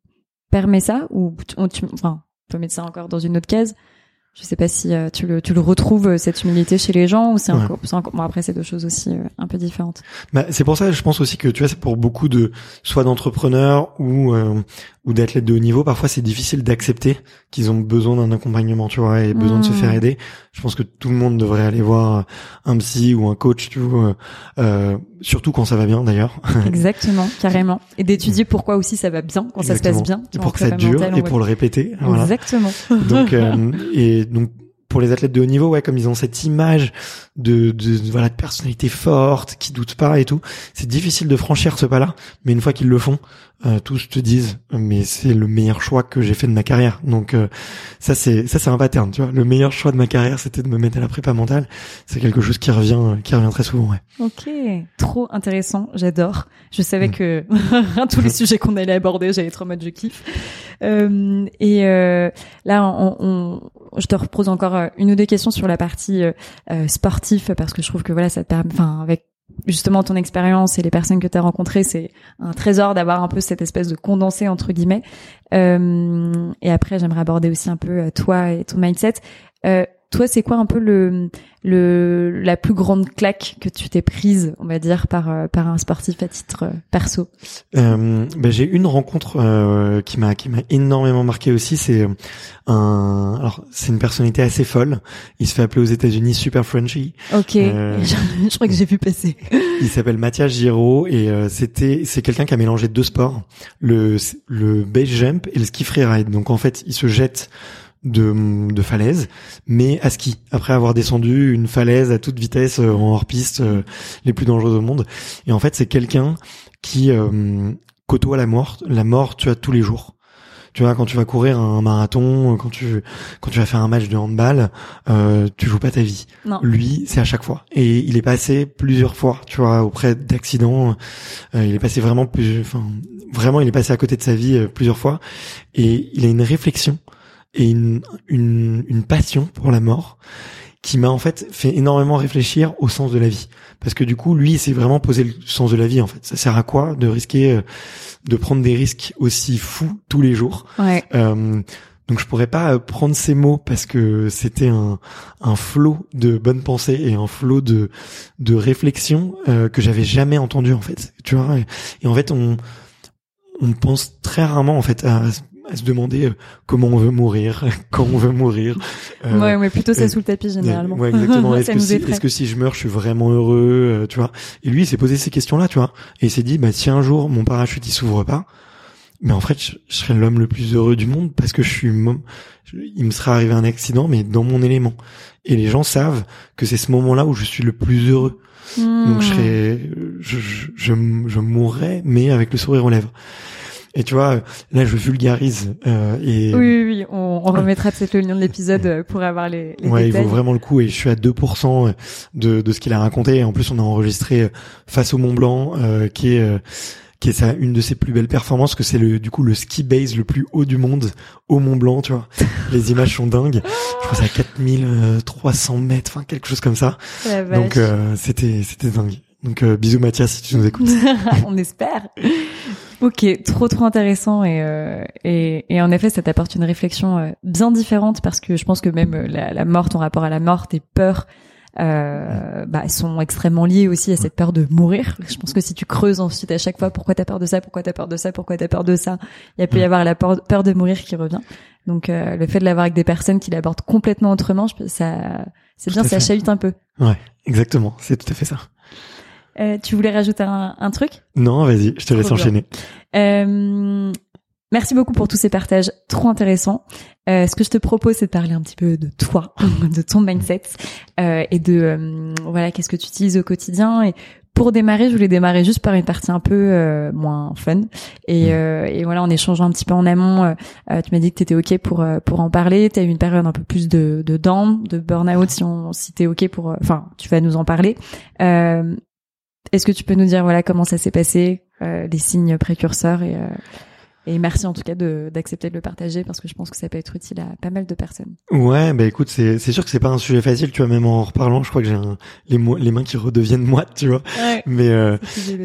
permet ça ou tu, enfin on peut mettre ça encore dans une autre case je sais pas si euh, tu, le, tu le retrouves euh, cette humilité chez les gens ou c'est encore, bon après c'est deux choses aussi euh, un peu différentes. Bah, c'est pour ça je pense aussi que tu vois c'est pour beaucoup de soit d'entrepreneurs ou ou d'athlètes de haut niveau, parfois c'est difficile d'accepter qu'ils ont besoin d'un accompagnement, tu vois, et besoin de se faire mmh. aider. Je pense que tout le monde devrait aller voir un psy ou un coach, tu vois, euh, surtout quand ça va bien d'ailleurs. [LAUGHS] Exactement, carrément. Et d'étudier pourquoi aussi ça va bien quand ça se passe bien. Et pour que ça dure et pour le répéter. Exactement. Donc [LAUGHS] euh, et donc pour les athlètes de haut niveau, ouais, comme ils ont cette image de, de voilà de personnalité forte, qui doute pas et tout, c'est difficile de franchir ce pas-là. Mais une fois qu'ils le font, euh, tous te disent mais c'est le meilleur choix que j'ai fait de ma carrière. Donc euh, ça c'est ça c'est un pattern, tu vois. Le meilleur choix de ma carrière, c'était de me mettre à la prépa mentale. C'est quelque chose qui revient qui revient très souvent, ouais. OK, trop intéressant, j'adore. Je savais mm. que [LAUGHS] tous les [LAUGHS] sujets qu'on allait aborder, j'allais être en mode je kiffe. Euh, et euh, là on, on, je te repose encore une ou deux questions sur la partie sportive parce que je trouve que voilà ça te permet enfin avec justement ton expérience et les personnes que tu as rencontrées, c'est un trésor d'avoir un peu cette espèce de condensé entre guillemets. Euh, et après, j'aimerais aborder aussi un peu euh, toi et ton mindset. Euh, toi, c'est quoi un peu le, le la plus grande claque que tu t'es prise, on va dire, par euh, par un sportif à titre euh, perso? Euh, ben, j'ai une rencontre euh, qui m'a qui m'a énormément marqué aussi. C'est un alors c'est une personnalité assez folle. Il se fait appeler aux États-Unis Super Frenchy. Ok, [LAUGHS] je crois que j'ai vu passer. il s'appelle Mathias Giraud et c'était c'est quelqu'un qui a mélangé deux sports, le le base jump et le ski freeride. Donc en fait, il se jette de, de falaise, mais à ski, après avoir descendu une falaise à toute vitesse euh, en hors-piste, euh, les plus dangereuses au monde. Et en fait, c'est quelqu'un qui euh, côtoie la mort, la mort, tu as tous les jours. Tu vois, quand tu vas courir un marathon, quand tu quand tu vas faire un match de handball, euh, tu joues pas ta vie. Non. Lui, c'est à chaque fois. Et il est passé plusieurs fois, tu vois, auprès d'accidents. il est passé vraiment plus, enfin, vraiment, il est passé à côté de sa vie plusieurs fois. Et il a une réflexion et une, une, une passion pour la mort qui m'a en fait fait énormément réfléchir au sens de la vie. Parce que du coup lui il s'est vraiment posé le sens de la vie en fait. Ça sert à quoi de risquer euh, de prendre des risques aussi fous tous les jours? Ouais. euh, donc je pourrais pas euh, prendre ces mots parce que c'était un, un flot de bonnes pensées et un flot de de réflexion euh, que j'avais jamais entendu en fait. Tu vois et, et en fait on on pense très rarement en fait à à se demander euh, comment on veut mourir, [LAUGHS] quand on veut mourir. [LAUGHS] Euh, ouais, mais plutôt ça sous le tapis généralement. Ouais, exactement. [LAUGHS] Est-ce que, si, est que, si, je meurs, je suis vraiment heureux, euh, tu vois? Et lui, il s'est posé ces questions-là, tu vois. Et il s'est dit, bah si un jour mon parachute il s'ouvre pas, mais en fait, je, je serais l'homme le plus heureux du monde parce que je suis, je- il me serait arrivé un accident, mais dans mon élément. Et les gens savent que c'est ce moment-là où je suis le plus heureux. Donc je serais, je, je, je, je mourrais, mais avec le sourire aux lèvres. Et tu vois, là je vulgarise euh, et Oui, oui, oui. On, on [LAUGHS] remettra peut-être le lien de l'épisode euh, pour avoir les, les ouais, il vaut vraiment le coup et je suis à 2% de, de ce qu'il a raconté. Et en plus, on a enregistré euh, face au Mont Blanc, euh, qui est euh, qui est ça une de ses plus belles performances, que c'est le du coup le ski base le plus haut du monde au Mont Blanc, tu vois. [LAUGHS] Les images sont dingues. Je crois que c'est à 4300 mètres, enfin quelque chose comme ça. Donc euh, c'était c'était dingue. Donc euh, bisous Mathias si tu nous écoutes. [LAUGHS] on espère. Ok, trop trop intéressant et, euh, et et en effet ça t'apporte une réflexion euh, bien différente parce que je pense que même euh, la, la mort, ton rapport à la mort, tes peurs, euh, bah, sont extrêmement liées aussi à cette peur de mourir. Je pense que si tu creuses ensuite à chaque fois pourquoi t'as peur de ça, pourquoi t'as peur de ça, pourquoi t'as peur de ça, il peut y avoir la peur, peur de mourir qui revient. Donc euh, le fait de l'avoir avec des personnes qui l'abordent complètement autrement, ça c'est bien, ça fait. chahute un peu. Ouais, exactement. C'est tout à fait ça. Euh, tu voulais rajouter un, un truc? Non, vas-y, je te laisse enchaîner. Euh, merci beaucoup pour tous ces partages trop intéressants. Euh, ce que je te propose, c'est de parler un petit peu de toi, [LAUGHS] de ton mindset euh, et de euh, voilà qu'est-ce que tu utilises au quotidien. Et pour démarrer, je voulais démarrer juste par une partie un peu euh, moins fun. Et, euh, et voilà, en échangeant un petit peu en amont, euh, tu m'as dit que tu étais ok pour pour en parler. Tu as eu une période un peu plus de de down, de burn-out. Si on si t'es ok pour, enfin, tu vas nous en parler. Est-ce que tu peux nous dire voilà comment ça s'est passé, euh, les signes précurseurs et euh, et merci en tout cas de d'accepter de le partager parce que je pense que ça peut être utile à pas mal de personnes. Ouais, bah écoute, c'est c'est sûr que c'est pas un sujet facile, tu vois, même en reparlant, je crois que j'ai les les mains qui redeviennent moites, tu vois. Ouais. Mais euh,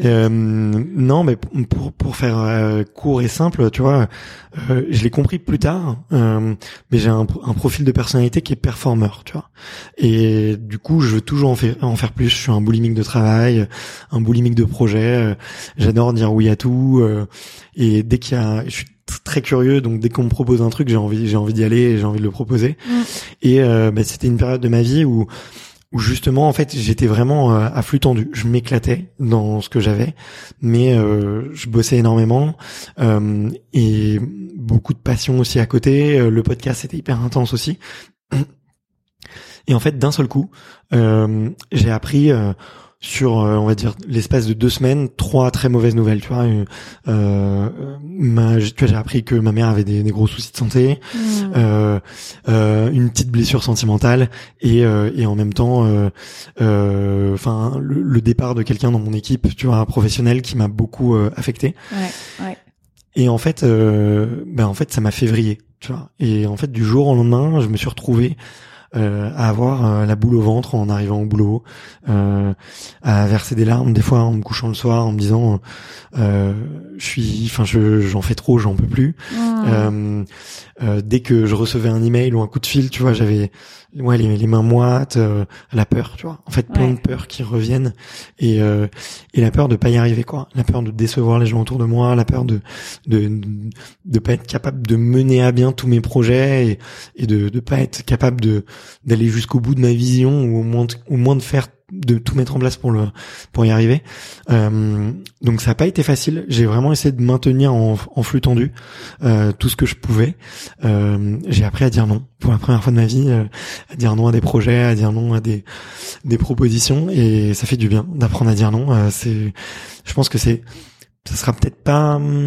euh, non, mais pour pour faire euh, court et simple, tu vois, euh, je l'ai compris plus tard, euh, mais j'ai un, un profil de personnalité qui est performeur, tu vois. Et du coup, je veux toujours en faire en faire plus. Je suis un boulimique de travail, un boulimique de projet. J'adore dire oui à tout. Et dès qu'il y a, je suis tr- très curieux, donc dès qu'on me propose un truc, j'ai envie, j'ai envie d'y aller, j'ai envie de le proposer. Mm. Et euh, bah, c'était une période de ma vie où où justement en fait j'étais vraiment euh, à flux tendu. Je m'éclatais dans ce que j'avais, mais euh, je bossais énormément euh, et beaucoup de passion aussi à côté. Euh, Le podcast était hyper intense aussi. Et en fait, d'un seul coup, euh, j'ai appris euh, sur, euh, on va dire, l'espace de deux semaines, trois très mauvaises nouvelles. Tu vois, euh, euh, ma- tu vois, j'ai appris que ma mère avait des, des gros soucis de santé, Mm. euh, euh, une petite blessure sentimentale et, euh, et en même temps, euh, euh, enfin, le, le départ de quelqu'un dans mon équipe, tu vois, un professionnel qui m'a beaucoup affecté. Ouais, ouais. Et en fait, euh, ben en fait, ça m'a fait vriller, tu vois. Et en fait, du jour au lendemain, je me suis retrouvé à avoir euh, la boule au ventre en arrivant au boulot, euh, à verser des larmes des fois en me couchant le soir, en me disant, euh, je suis, enfin, je j'en fais trop, j'en peux plus. Euh, euh, dès que je recevais un email ou un coup de fil, tu vois, j'avais ouais les, les mains moites, euh, la peur, tu vois. En fait, plein Ouais. de peurs qui reviennent et euh, et la peur de pas y arriver, quoi. La peur de décevoir les gens autour de moi, la peur de de de pas être capable de mener à bien tous mes projets et, et de de pas être capable de d'aller jusqu'au bout de ma vision ou au moins de, au moins de faire de tout mettre en place pour le pour y arriver. Euh, donc ça n'a pas été facile. J'ai vraiment essayé de maintenir en, en flux tendu euh, tout ce que je pouvais. Euh, j'ai appris à dire non pour la première fois de ma vie, euh, à dire non à des projets, à dire non à des des propositions et ça fait du bien d'apprendre à dire non. Euh, c'est, je pense que c'est, ça sera peut-être pas hum,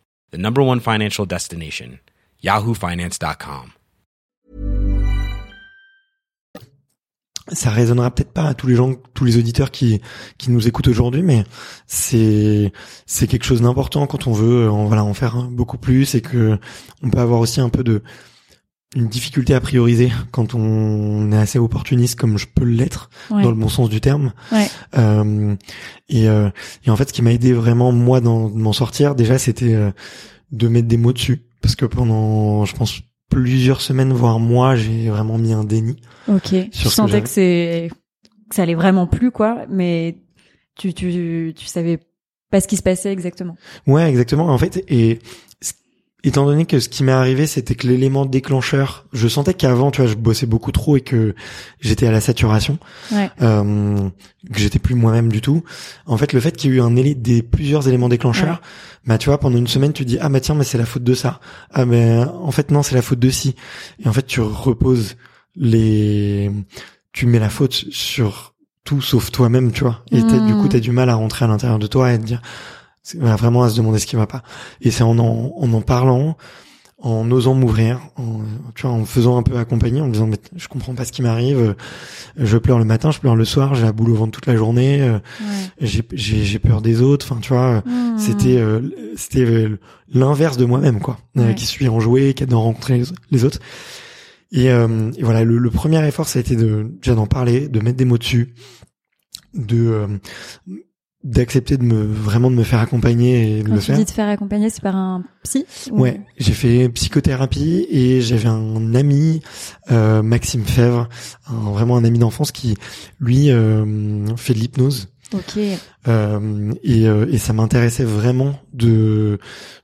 the number one financial destination, yahoofinance.com. ça résonnera peut-être pas à tous les gens, tous les auditeurs qui qui nous écoutent aujourd'hui, mais c'est c'est quelque chose d'important quand on veut, en, voilà, en faire beaucoup plus et que on peut avoir aussi un peu de une difficulté à prioriser quand on est assez opportuniste comme je peux l'être Ouais. dans le bon sens du terme. Ouais. Euh, et, euh, et en fait, ce qui m'a aidé vraiment moi dans de m'en sortir, déjà, c'était euh, de mettre des mots dessus, parce que pendant, je pense, plusieurs semaines voire mois, j'ai vraiment mis un déni. Ok. Que sentais que c'est que ça allait vraiment plus quoi, mais tu tu tu savais pas ce qui se passait exactement. Ouais, exactement. En fait, et étant donné que ce qui m'est arrivé, c'était que l'élément déclencheur, je sentais qu'avant, tu vois, je bossais beaucoup trop et que j'étais à la saturation, Ouais. euh, que j'étais plus moi-même du tout. En fait, le fait qu'il y ait eu un des plusieurs éléments déclencheurs, bah tu vois, pendant une semaine, tu dis ah bah tiens, mais c'est la faute de ça. Ah mais en fait non, c'est la faute de ci. Et en fait, tu reposes les, tu mets la faute sur tout sauf toi-même, tu vois. Et du coup, Mm. t'as du mal à rentrer à l'intérieur de toi et te dire c'est vraiment à se demander ce qui va pas. Et c'est en en, en en parlant, en osant m'ouvrir, en, tu vois, en me faisant un peu accompagner, en me disant mais je comprends pas ce qui m'arrive, euh, je pleure le matin, je pleure le soir, j'ai la boule au ventre toute la journée, euh, Ouais. j'ai j'ai j'ai peur des autres, enfin tu vois, Hmm. c'était euh, c'était euh, l'inverse de moi-même quoi, euh, Ouais. qui suis enjoué, qui adore rencontrer les, les autres. Et, euh, et voilà, le, le premier effort ça a été de déjà d'en parler, de mettre des mots dessus, de euh, d'accepter de me vraiment de me faire accompagner et de Quand le tu faire. dis te faire accompagner, c'est par un psy ou- Ouais, j'ai fait psychothérapie et j'avais un ami, euh, Maxime Fèvre, un- vraiment un ami d'enfance qui, lui, euh, fait de l'hypnose. Ok. Euh, et, euh, et ça m'intéressait vraiment de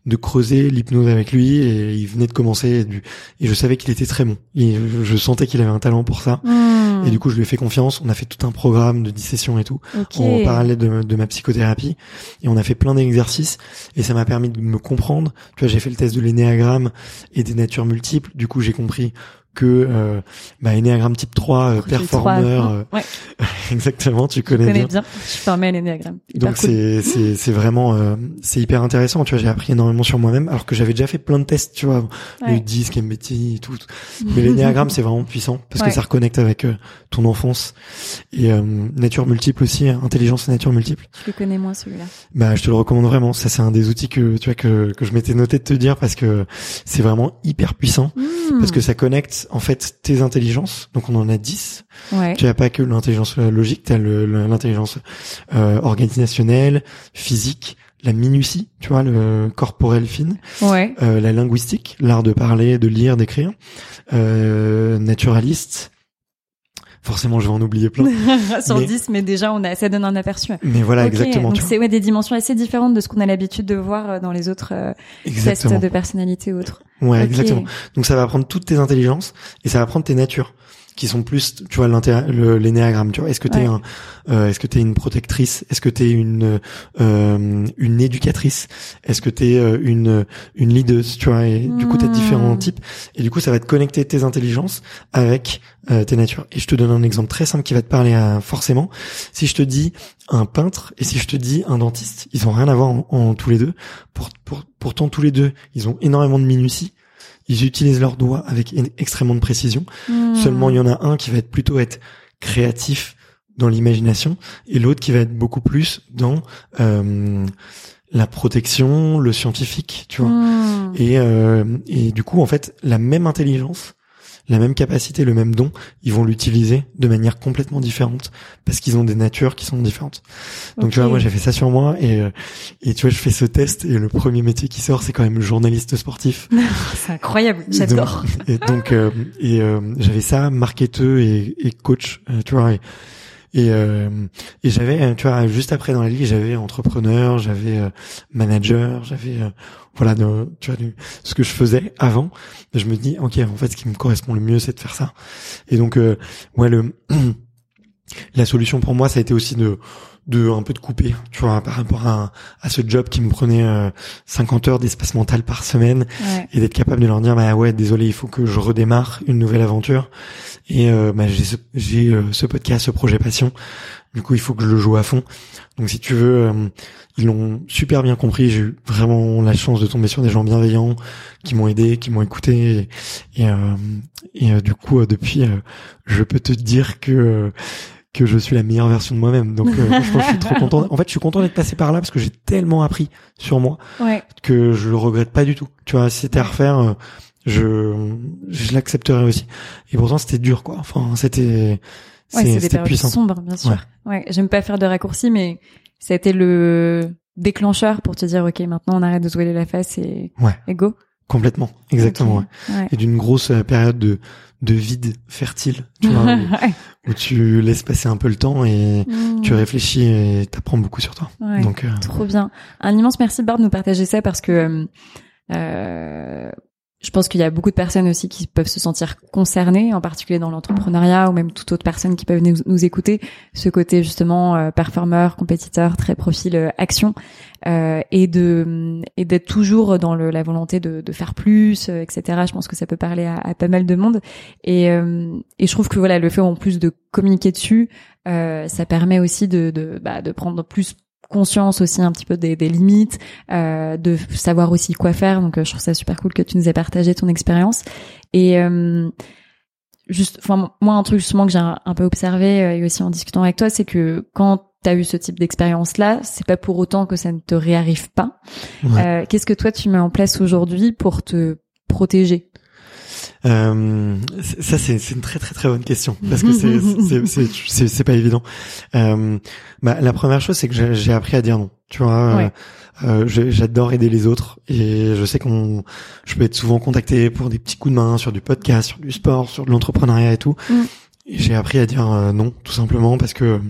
de creuser l'hypnose avec lui et il venait de commencer et, du, et je savais qu'il était très bon. Et je, sentais qu'il avait un talent pour ça. Hmm. et du coup je lui ai fait confiance. On a fait tout un programme de 10 sessions et tout. En parallèle de, de ma psychothérapie et on a fait plein d'exercices et ça m'a permis de me comprendre. Tu vois j'ai fait le test de l'énéagramme et des natures multiples. Du coup j'ai compris que euh, bah, énéagramme type 3 euh, performeur trois, euh, Ouais. [LAUGHS] exactement tu Je connais, connais bien bien. Je suis formée à l'énéagramme. Hyper donc cool. c'est c'est c'est vraiment euh, c'est hyper intéressant tu vois j'ai appris énormément sur moi-même alors que j'avais déjà fait plein de tests tu vois le disque MBTI et tout [LAUGHS] mais l'énéagramme c'est vraiment puissant parce Ouais. que ça reconnecte avec euh, ton enfance et euh, nature multiple aussi hein, intelligence et nature multiple Je le connais moins celui-là. bah, je te le recommande vraiment. Ça, c'est un des outils que tu vois que que je m'étais noté de te dire parce que c'est vraiment hyper puissant Hmm. parce que ça connecte en fait tes intelligences. Donc on en a 10. Ouais. Tu as pas que l'intelligence logique, tu as l'intelligence euh, organisationnelle, physique, la minutie, tu vois, le corporel fine, Ouais. euh, la linguistique, l'art de parler, de lire, d'écrire, euh, naturaliste. Forcément, je vais en oublier plein. [LAUGHS] Sur Mais- 10, mais déjà, on a, ça donne un aperçu. Mais voilà, exactement. Donc c'est ouais, des dimensions assez différentes de ce qu'on a l'habitude de voir euh, dans les autres euh, tests de personnalité ou autres. Ouais, exactement. Donc ça va prendre toutes tes intelligences et ça va prendre tes natures qui sont plus tu vois l'énéagramme tu vois. Est-ce que t'es Ouais. un euh, est-ce que t'es une protectrice? Est-ce que t'es une euh, une éducatrice? Est-ce que t'es euh, une une leaduse tu vois? Et du coup t'as Hmm. différents types. Et du coup ça va te connecter tes intelligences avec euh, tes natures. Et je te donne un exemple très simple qui va te parler à, forcément. Si je te dis un peintre et si je te dis un dentiste ils ont rien à voir en, en tous les deux. Pour, pour, pourtant tous les deux ils ont énormément de minutie ils utilisent leurs doigts avec extrêmement de précision. Hmm. Seulement, il y en a un qui va être plutôt être créatif dans l'imagination et l'autre qui va être beaucoup plus dans euh, la protection, le scientifique, tu vois. Hmm. Et, euh, et du coup, en fait, la même intelligence, la même capacité, le même don, ils vont l'utiliser de manière complètement différente parce qu'ils ont des natures qui sont différentes. Donc tu vois, moi j'ai fait ça sur moi et euh, et tu vois, je fais ce test et le premier métier qui sort, c'est quand même journaliste sportif. [LAUGHS] C'est incroyable. Et J'adore. donc- Et donc, euh, et euh, j'avais ça, marketeur et, et coach, euh, tu vois. Et, et, euh, et j'avais, euh, tu vois, juste après dans la ligue, j'avais entrepreneur, j'avais euh, manager, j'avais, euh, voilà, de, tu vois, du- ce que je faisais avant. Je me dis, ok, en fait, ce qui me correspond le mieux, c'est de faire ça. Et donc, euh, ouais, le [CLEARS THROAT] la solution pour moi, ça a été aussi de de un peu de couper, tu vois, par rapport à, à ce job qui me prenait euh, 50 heures d'espace mental par semaine Ouais. et d'être capable de leur dire bah ouais désolé il faut que je redémarre une nouvelle aventure. Et euh, bah, j'ai ce, j'ai euh, ce podcast ce projet passion. Du coup il faut que je le joue à fond. Donc si tu veux euh, ils l'ont super bien compris. J'ai eu vraiment la chance de tomber sur des gens bienveillants qui m'ont aidé qui m'ont écouté. Et, et, euh, et, euh, du coup depuis je peux te dire que euh, que je suis la meilleure version de moi-même donc euh, [LAUGHS] je suis trop content en fait je suis content d'être passé par là parce que j'ai tellement appris sur moi Ouais. que je le regrette pas du tout. Tu vois, si c'était à refaire, euh, je je l'accepterais aussi. Et pourtant, c'était dur, quoi. Enfin, c'était, Ouais, c'est des c'était périodes puissant. sombres, bien sûr. Ouais, j'aime pas faire de raccourcis, mais ça a été le déclencheur pour te dire, ok, maintenant on arrête de se voiler la face et go. Complètement, exactement. Ouais. Ouais. Et d'une grosse euh, période de de vide fertile, tu vois, [LAUGHS] où, tu laisses passer un peu le temps et Mm. tu réfléchis et t'apprends beaucoup sur toi. Ouais. Donc, euh, Trop bien. Un immense merci Bart de nous partager ça parce que euh, euh, je pense qu'il y a beaucoup de personnes aussi qui peuvent se sentir concernées, en particulier dans l'entrepreneuriat ou même toute autre personne qui peuvent nous, nous écouter. Ce côté justement euh, performeur, compétiteur, très profil euh, action euh, et de et d'être toujours dans le, la volonté de, de faire plus, euh, etc. Je pense que ça peut parler à, à pas mal de monde. Et, et je trouve que voilà le fait en plus de communiquer dessus, ça permet aussi de de, bah, de prendre plus conscience aussi un petit peu des, des limites, euh, de savoir aussi quoi faire. Donc, euh, je trouve ça super cool que tu nous aies partagé ton expérience. Et euh, juste, enfin, moi, un truc justement que j'ai un, un peu observé euh, et aussi en discutant avec toi, c'est que quand tu as eu ce type d'expérience-là, c'est pas pour autant que ça ne te réarrive pas. Ouais. Euh, Qu'est-ce que toi tu mets en place aujourd'hui pour te protéger? Euh, ça c'est une très très très bonne question parce que c'est c'est pas évident. Euh, bah la première chose c'est que j'ai appris à dire non. Tu vois, Ouais. euh, euh, j'adore aider les autres et je sais qu'on je peux être souvent contacté pour des petits coups de main sur du podcast, sur du sport, sur de l'entrepreneuriat et tout. Mm. J'ai appris à dire euh, non tout simplement parce que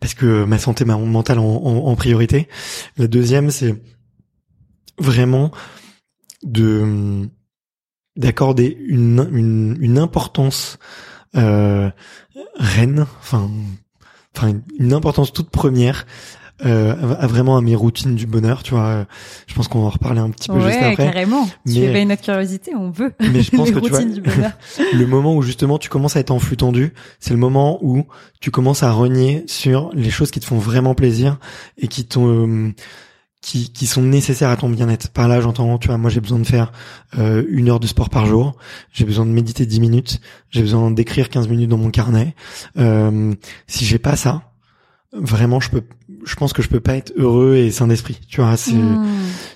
parce que ma santé ma mentale en, en, en priorité. La deuxième c'est vraiment de d'accorder une, une, une importance euh, reine, enfin, enfin une- une importance toute première euh, à, vraiment à mes routines du bonheur. Tu vois, je pense qu'on va en reparler un petit peu juste après. carrément. Tu Mais- éveilles notre curiosité, on veut. [LAUGHS] Mais je [LAUGHS] pense Les que tu vois, [LAUGHS] le moment où justement tu commences à être en flux tendu, c'est le moment où tu commences à renier sur les choses qui te font vraiment plaisir et qui t'ont euh, qui, qui sont nécessaires à ton bien-être. Par là, j'entends, tu vois, moi j'ai besoin de faire euh, une heure de sport par jour, j'ai besoin de méditer 10 minutes, j'ai besoin d'écrire 15 minutes dans mon carnet. Euh, si j'ai pas ça, vraiment, je peux, je pense que je peux pas être heureux et sain d'esprit. Tu vois, c'est, Mmh.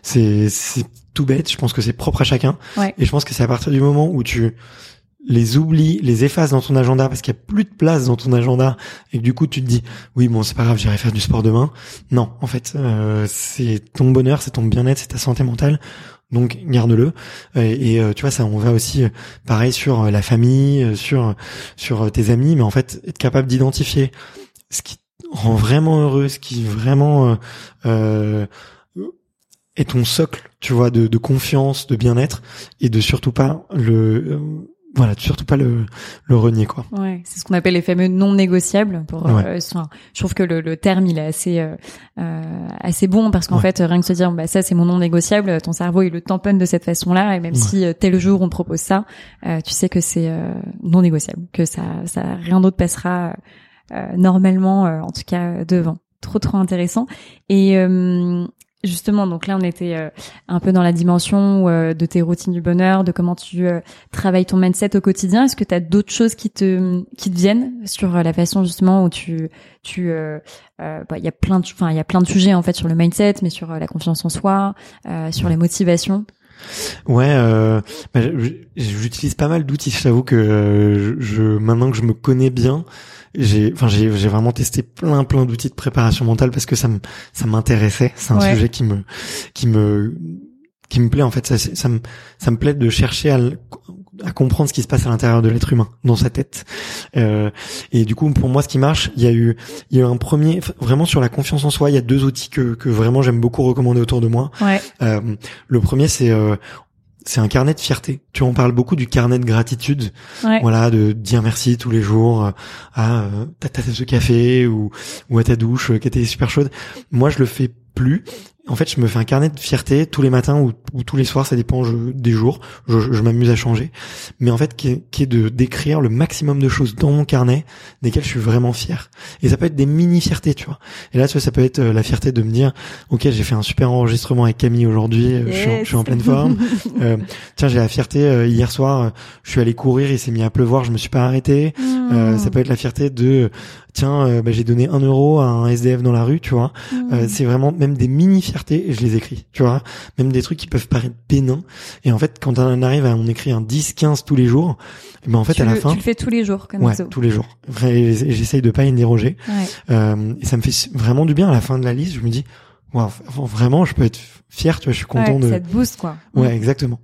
c'est, c'est tout bête. Je pense que c'est propre à chacun. Ouais. Et je pense que c'est à partir du moment où tu les oublies, les effaces dans ton agenda parce qu'il y a plus de place dans ton agenda et que du coup tu te dis oui bon c'est pas grave j'irai faire du sport demain. Non en fait euh, c'est ton bonheur, c'est ton bien-être, c'est ta santé mentale. Donc garde-le et, et, euh, tu vois ça on va aussi euh, pareil sur euh, la famille, euh, sur sur euh, tes amis mais en fait être capable d'identifier ce qui te rend vraiment heureux, ce qui vraiment euh, euh, est ton socle, tu vois, de, de confiance, de bien-être, et de surtout pas le, euh, voilà, surtout pas le, le renier, quoi. Ouais, c'est ce qu'on appelle les fameux non négociables. Pour, Ouais. euh, je trouve que le, le terme il est assez euh, euh, assez bon parce qu'en Ouais. fait rien que se dire bah ça c'est mon non négociable, ton cerveau il le tamponne de cette façon-là et même Ouais. si euh, tel jour on te propose ça, euh, tu sais que c'est euh, non négociable, que ça ça rien d'autre passera euh, normalement euh, en tout cas devant. Trop trop intéressant et euh, Justement, donc là, on était euh, un peu dans la dimension euh, de tes routines du bonheur, de comment tu euh, travailles ton mindset au quotidien. Est-ce que tu as d'autres choses qui te qui viennent sur la façon justement où tu tu bah, il y a plein de enfin il y a plein de sujets en fait sur le mindset, mais sur la confiance en soi, sur les motivations? Ouais, euh, bah, je- j'utilise pas mal d'outils. Je t'avoue que euh, je, maintenant que je me connais bien, j'ai, enfin, j'ai, j'ai vraiment testé plein, plein d'outils de préparation mentale parce que ça me, ça m'intéressait. C'est un Ouais. sujet qui me, qui me, qui me plaît en fait. Ça, ça me, ça me plaît de chercher à, à comprendre ce qui se passe à l'intérieur de l'être humain, dans sa tête. Euh, et du coup, pour moi, ce qui marche, il y a eu, il y a eu un premier, vraiment sur la confiance en soi. Il y a deux outils que, que vraiment j'aime beaucoup recommander autour de moi. Ouais. Euh, le premier, c'est euh, c'est un carnet de fierté. Tu en parles beaucoup du carnet de gratitude. Ouais. Voilà, de dire merci tous les jours euh, à euh, ta tasse de café ou ou à ta douche euh, qui était super chaude. Moi, je le fais plus. En fait, je me fais un carnet de fierté tous les matins ou, ou tous les soirs, ça dépend je- des jours. Je, je m'amuse à changer, mais en fait, qui est, qui est de d'écrire le maximum de choses dans mon carnet desquelles je suis vraiment fier. Et ça peut être des mini fiertés, tu vois. Et là, tu vois, ça peut être euh, la fierté de me dire, ok, j'ai fait un super enregistrement avec Camille aujourd'hui, euh, je, suis en, je suis en pleine forme. [LAUGHS] Euh, tiens, j'ai la fierté hier soir, je suis allé courir, il s'est mis à pleuvoir, je me suis pas arrêté. Euh, ça peut être la fierté de tiens, euh, bah, j'ai donné un euro à un SDF dans la rue, tu vois. Mmh. Euh, c'est vraiment même des mini fiertés et je les écris, tu vois. Même des trucs qui peuvent paraître bénins. Et en fait, quand on arrive à on écrit un 10, 15 tous les jours, eh ben en fait tu à la le, fin, tu le fais tous les jours comme ouais, exo. tous les jours. J'essaye de pas y déroger. Ouais. Euh, et ça me fait vraiment du bien à la fin de la liste. Je me dis, waouh, vraiment, je peux être fier, tu vois. Je suis content Ouais, de. Ça te booste quoi. Ouais, exactement.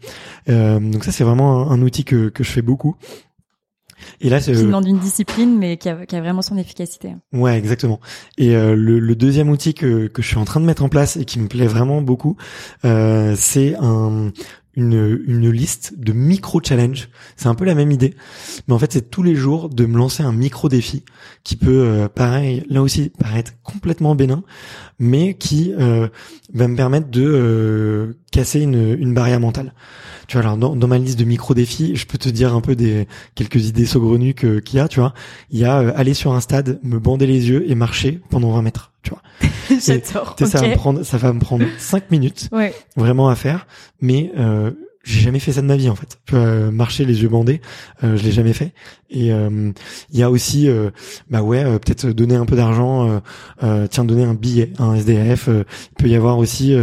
Euh, donc ça, c'est vraiment un, un outil que que je fais beaucoup. Et là, c'est Qui demande une discipline, mais qui a, qui a vraiment son efficacité. Ouais, exactement. Et euh, le, le deuxième outil que, que je suis en train de mettre en place et qui me plaît vraiment beaucoup, euh, c'est un, une, une liste de micro-challenges. C'est un peu la même idée, mais en fait, c'est tous les jours de me lancer un micro-défi qui peut, euh, pareil, là aussi, paraître complètement bénin, mais qui euh, va me permettre de euh, casser une, une barrière mentale. Tu vois, alors dans, dans ma liste de micro-défis, je peux te dire un peu des quelques idées saugrenues que- qu'il y a, tu vois. Il y a euh, aller sur un stade, me bander les yeux et marcher pendant 20 mètres, tu vois. [LAUGHS] J'adore. Ça, va me prendre, ça va me prendre 5 minutes Ouais. vraiment à faire, mais euh, j'ai jamais fait ça de ma vie en fait. Euh, marcher les yeux bandés, euh, je l'ai jamais fait. Et euh, il y a aussi, euh, bah ouais, euh, peut-être donner un peu d'argent, tiens, donner un billet, un SDF. il peut y avoir aussi,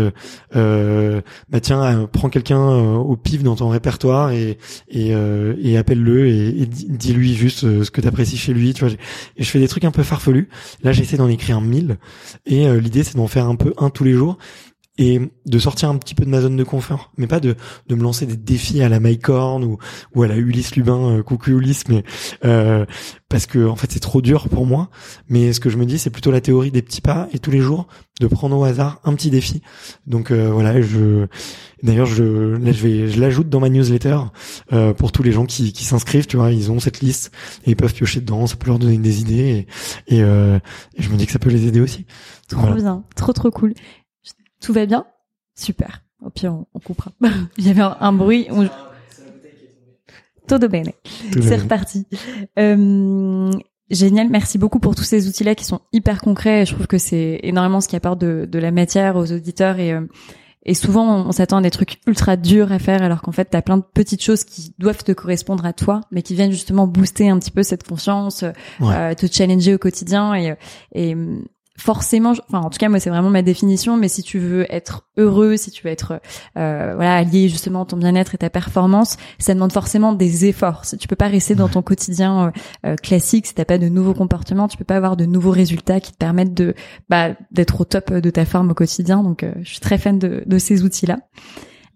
bah tiens, prends quelqu'un au pif dans ton répertoire et et, et appelle-le et, et dis- dis-lui juste ce que t'apprécies chez lui. Tu vois, et je fais des trucs un peu farfelus. Là, j'essaie d'en écrire mille et l'idée c'est d'en faire un peu un tous les jours et de sortir un petit peu de ma zone de confort, mais pas de de me lancer des défis à la Mycorn ou ou à la Ulysse Lubin, euh, coucou Ulysse, mais euh, parce que en fait c'est trop dur pour moi. Mais ce que je me dis, c'est plutôt la théorie des petits pas et tous les jours de prendre au hasard un petit défi. Donc euh, voilà, je d'ailleurs je là je vais je l'ajoute dans ma newsletter euh, pour tous les gens qui qui s'inscrivent. Tu vois, ils ont cette liste et ils peuvent piocher dedans, ça peut leur donner des idées et et, euh, et je me dis que ça peut les aider aussi. Trop Voilà. bien. Trop, trop cool. Tout va bien? Super. Au pire, on, on coupera. [LAUGHS] Il y avait un, un bruit. On... Todo bene. C'est reparti. Euh, génial. Merci beaucoup pour tous ces outils-là qui sont hyper concrets. Je trouve que c'est énormément ce qui apporte de, de la matière aux auditeurs et, euh, et souvent on s'attend à des trucs ultra durs à faire alors qu'en fait t'as plein de petites choses qui doivent te correspondre à toi mais qui viennent justement booster un petit peu cette confiance, Ouais. euh, te challenger au quotidien et, et forcément, enfin en tout cas moi c'est vraiment ma définition, mais si tu veux être heureux, si tu veux être euh, voilà allier justement ton bien-être et ta performance, ça demande forcément des efforts. Tu peux pas rester dans ton quotidien euh, euh, classique, si t'as pas de nouveaux comportements, tu peux pas avoir de nouveaux résultats qui te permettent de bah, d'être au top de ta forme au quotidien. Donc euh, je suis très fan de, de ces outils-là.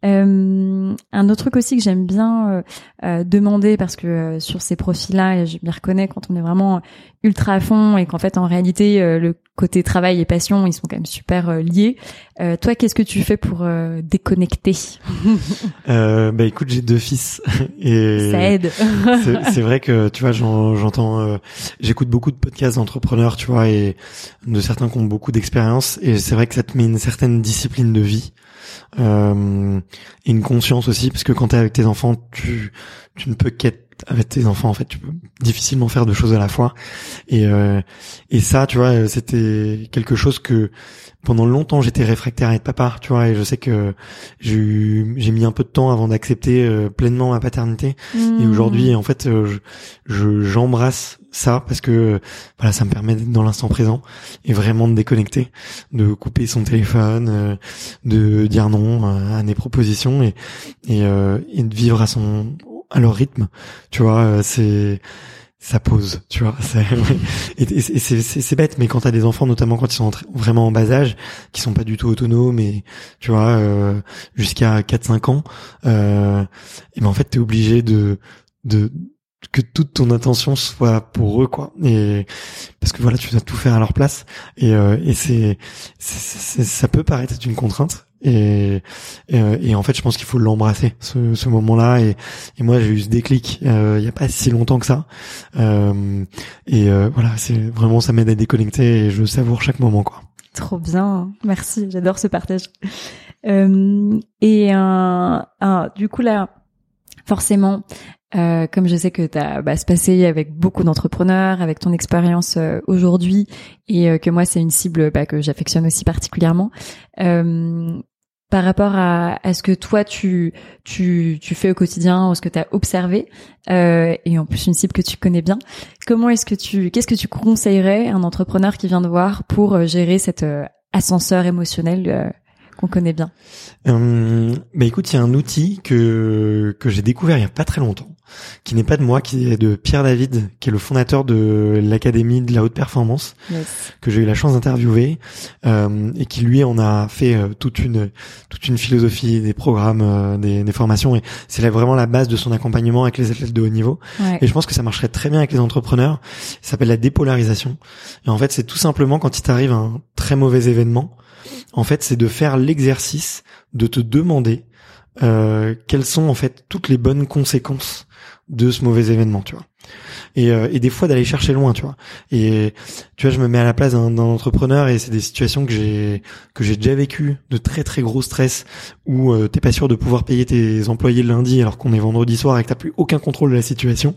Euh, un autre truc aussi que j'aime bien euh, euh, demander parce que euh, sur ces profils-là, je m'y reconnais quand on est vraiment ultra à fond et qu'en fait en réalité euh, le côté travail et passion ils sont quand même super liés. Euh, toi, qu'est-ce que tu fais pour euh, déconnecter? [LAUGHS] Euh, bah écoute, j'ai deux fils [LAUGHS] et Ça aide. c'est vrai que tu vois, j'en- j'entends, euh, j'écoute beaucoup de podcasts d'entrepreneurs, tu vois, et de certains qui ont beaucoup d'expérience, et c'est vrai que ça te met une certaine discipline de vie euh, et une conscience aussi, parce que quand t'es avec tes enfants, tu tu ne peux qu'être avec tes enfants en fait, tu peux difficilement faire deux choses à la fois, et euh, et ça, tu vois, euh, c'était quelque chose que pendant longtemps j'étais réfractaire à être papa, tu vois, et je sais que j'ai eu- j'ai mis un peu de temps avant d'accepter euh, pleinement ma paternité. Hmm. Et aujourd'hui, en fait, euh, je- j'embrasse ça parce que voilà, ça me permet d'être dans l'instant présent et vraiment de déconnecter, de couper son téléphone, euh, de dire non euh, à des propositions et et, euh, et de vivre à son à leur rythme. Tu vois, euh, c'est ça pose, tu vois. [LAUGHS] c'est- et c'est bête, mais quand t'as des enfants, notamment quand ils sont vraiment en bas âge, qui sont pas du tout autonomes, et tu vois, euh, jusqu'à 4-5 ans, euh, et ben en fait t'es obligé de de que toute ton attention soit pour eux quoi. Et parce que voilà tu dois tout faire à leur place. Et euh, et c'est ça peut paraître être une contrainte. Et et, euh, et en fait je pense qu'il faut l'embrasser ce, ce moment là et, et moi j'ai eu ce déclic euh, il y a pas si longtemps que ça. Euh, et euh, voilà c'est vraiment ça m'aide à déconnecter et je savoure chaque moment quoi. Trop bien, merci, j'adore ce partage. Et un, un- du coup là, forcément, euh, comme je sais que tu as bah, passé avec beaucoup d'entrepreneurs, avec ton expérience euh, aujourd'hui, et euh, que moi c'est une cible bah, que j'affectionne aussi particulièrement. Euh, par rapport à, à ce que toi tu tu tu fais au quotidien ou ce que tu as observé euh, et en plus une cible que tu connais bien. Comment est-ce que tu qu'est-ce que tu conseillerais à un entrepreneur qui vient de voir pour euh, gérer cet ascenseur émotionnel qu'on connaît bien euh, Bah écoute, il y a un outil que que j'ai découvert il y a pas très longtemps qui n'est pas de moi, qui est de Pierre David, qui est le fondateur de l'Académie de la haute performance, que j'ai eu la chance d'interviewer, euh, et qui lui en a fait euh, toute une toute une philosophie, des programmes, euh, des, des, formations, et c'est vraiment la base de son accompagnement avec les athlètes de haut niveau. Ouais. Et je pense que ça marcherait très bien avec les entrepreneurs. Ça s'appelle la dépolarisation. Et en fait, c'est tout simplement quand il t'arrive un très mauvais événement, en fait, c'est de faire l'exercice de te demander euh, quelles sont en fait toutes les bonnes conséquences de ce mauvais événement, tu vois. Et, euh, et des fois d'aller chercher loin, tu vois. Et tu vois, je me mets à la place d'un entrepreneur et c'est des situations que j'ai que j'ai déjà vécues, de très très gros stress où euh, t'es pas sûr de pouvoir payer tes employés le lundi alors qu'on est vendredi soir et que t'as plus aucun contrôle de la situation.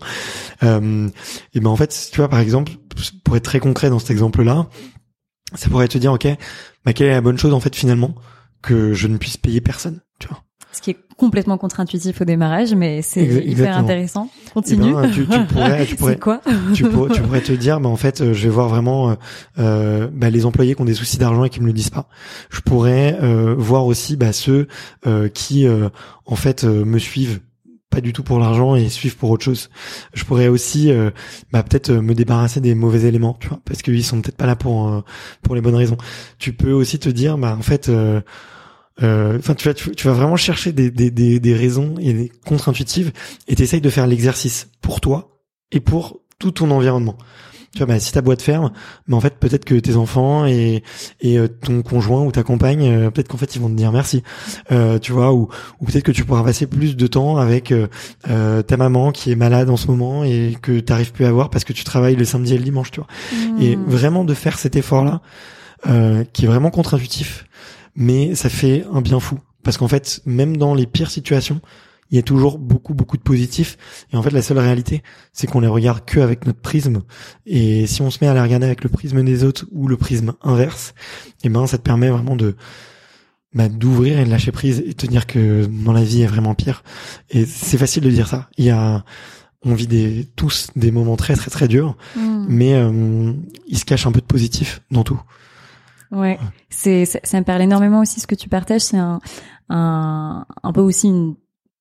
Euh, et ben en fait, tu vois, par exemple, pour être très concret dans cet exemple-là, ça pourrait te dire, ok, bah quelle est la bonne chose en fait finalement que je ne puisse payer personne, tu vois ce qui est complètement contre-intuitif au démarrage, mais c'est hyper intéressant. Continue. Eh ben, tu, tu, pourrais, tu [LAUGHS] pourrais, quoi tu, pourrais, tu pourrais te dire, bah en fait, euh, je vais voir vraiment euh, euh, bah, les employés qui ont des soucis d'argent et qui me le disent pas. Je pourrais euh, voir aussi bah, ceux euh, qui, euh, en fait, me suivent pas du tout pour l'argent et suivent pour autre chose. Je pourrais aussi, euh, bah, peut-être me débarrasser des mauvais éléments, tu vois, parce qu'ils sont peut-être pas là pour euh, pour les bonnes raisons. Tu peux aussi te dire, bah en fait. Euh, enfin tu vas tu, vas vraiment chercher des, des, des, des raisons et des contre-intuitives et t'essayes de faire l'exercice pour toi et pour tout ton environnement tu vois bah, si ta boîte ferme mais en fait peut-être que tes enfants et et euh, ton conjoint ou ta compagne euh, peut-être qu'en fait ils vont te dire merci. Euh, tu vois ou ou peut-être que tu pourras passer plus de temps avec euh, ta maman qui est malade en ce moment et que t'arrives plus à voir parce que tu travailles le samedi et le dimanche tu vois. Mmh. et vraiment de faire cet effort là qui est vraiment contre-intuitif mais ça fait un bien fou. Parce qu'en fait même dans les pires situations il y a toujours beaucoup beaucoup de positifs. Et en fait la seule réalité c'est qu'on les regarde que avec notre prisme. Et si on se met à les regarder avec le prisme des autres ou le prisme inverse et ben ça te permet vraiment de bah, d'ouvrir et de lâcher prise et de te dire que dans la vie est vraiment pire. Et c'est facile de dire ça. Il y a on vit des tous des moments très très très durs. Mmh. mais euh, il se cache un peu de positif dans tout. Ouais, c'est ça, ça, me parle énormément aussi ce que tu partages. C'est un, un un peu aussi une,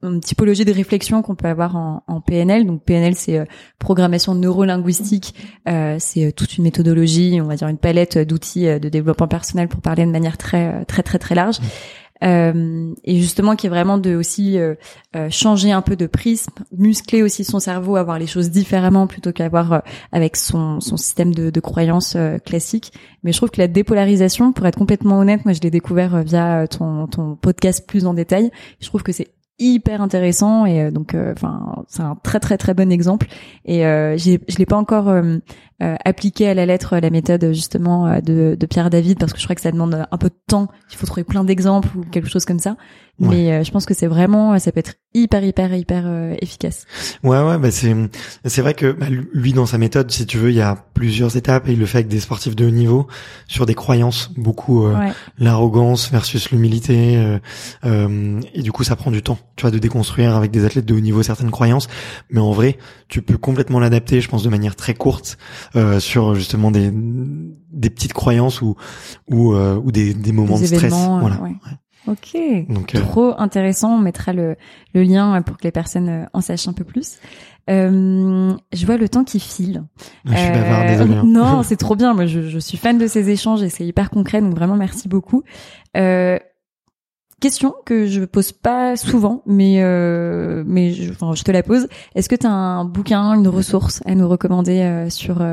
une typologie de réflexion qu'on peut avoir en, en, PNL. Donc PNL, c'est euh, programmation neurolinguistique. Euh, c'est euh, toute une méthodologie, on va dire une palette d'outils euh, de développement personnel pour parler de manière très très très très large. Euh, et justement qui est vraiment de aussi euh, euh, changer un peu de prisme, muscler aussi son cerveau, avoir les choses différemment plutôt qu'avoir euh, avec son, son système de, de croyances classique. Mais je trouve que la dépolarisation, pour être complètement honnête, moi je l'ai découvert via ton, ton podcast plus en détail. Je trouve que c'est hyper intéressant et donc enfin c'est un très très très bon exemple. Et euh, je l'ai pas encore euh, appliqué à la lettre la méthode justement de, de Pierre David parce que je crois que ça demande un peu de temps il faut trouver plein d'exemples ou quelque chose comme ça ouais. mais euh, je pense que c'est vraiment ça peut être hyper hyper hyper euh, efficace ouais ouais bah c'est c'est vrai que bah, lui dans sa méthode si tu veux il y a plusieurs étapes et il le fait avec des sportifs de haut niveau sur des croyances beaucoup euh, ouais. l'arrogance versus l'humilité et du coup ça prend du temps tu vois de déconstruire avec des athlètes de haut niveau certaines croyances mais en vrai tu peux complètement l'adapter je pense de manière très courte sur justement des des petites croyances ou ou ou des des moments des de stress voilà ouais. Ok, Donc, trop euh... intéressant. On mettra le, le, lien pour que les personnes euh, en sachent un peu plus. Euh, je vois le temps qui file. Je suis bavard, désolé. [LAUGHS] Non, [LAUGHS] c'est trop bien. Moi, je, je, suis fan de ces échanges et c'est hyper concret. Donc vraiment, merci beaucoup. Euh, question que je pose pas souvent, mais euh, mais je, je te la pose. Est-ce que tu as un bouquin, une ressource à nous recommander euh, sur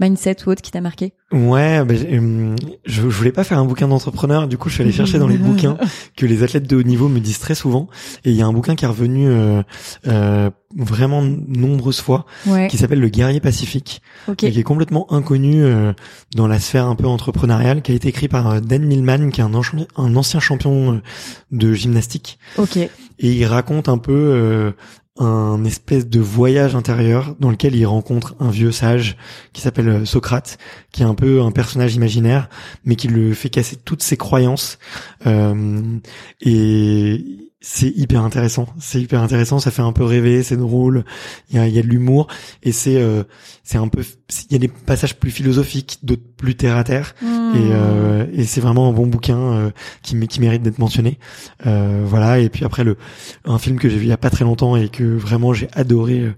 mindset ou autre qui t'a marqué? Ouais, bah, euh, je, je voulais pas faire un bouquin d'entrepreneur, du coup je suis allé chercher dans les [LAUGHS] bouquins que les athlètes de haut niveau me disent très souvent, et il y a un bouquin qui est revenu euh, euh, vraiment nombreuses fois, ouais. qui s'appelle Le Guerrier Pacifique, okay. et qui est complètement inconnu euh, dans la sphère un peu entrepreneuriale, qui a été écrit par euh, Dan Millman, qui est un, un ancien champion euh, de gymnastique, ok. Et il raconte un peu un espèce de voyage intérieur dans lequel il rencontre un vieux sage qui s'appelle euh, Socrate, qui est un peu un personnage imaginaire, mais qui le fait casser toutes ses croyances. Euh, et c'est hyper intéressant. C'est hyper intéressant. Ça fait un peu rêver. C'est drôle. Il y a, il y a de l'humour et c'est euh, c'est un peu. Il y a des passages plus philosophiques, d'autres plus terre à terre. Mmh. Et, euh, et c'est vraiment un bon bouquin euh, qui mé- qui mérite d'être mentionné. Euh, voilà. Et puis après le un film que j'ai vu il y a pas très longtemps et que vraiment j'ai adoré. euh,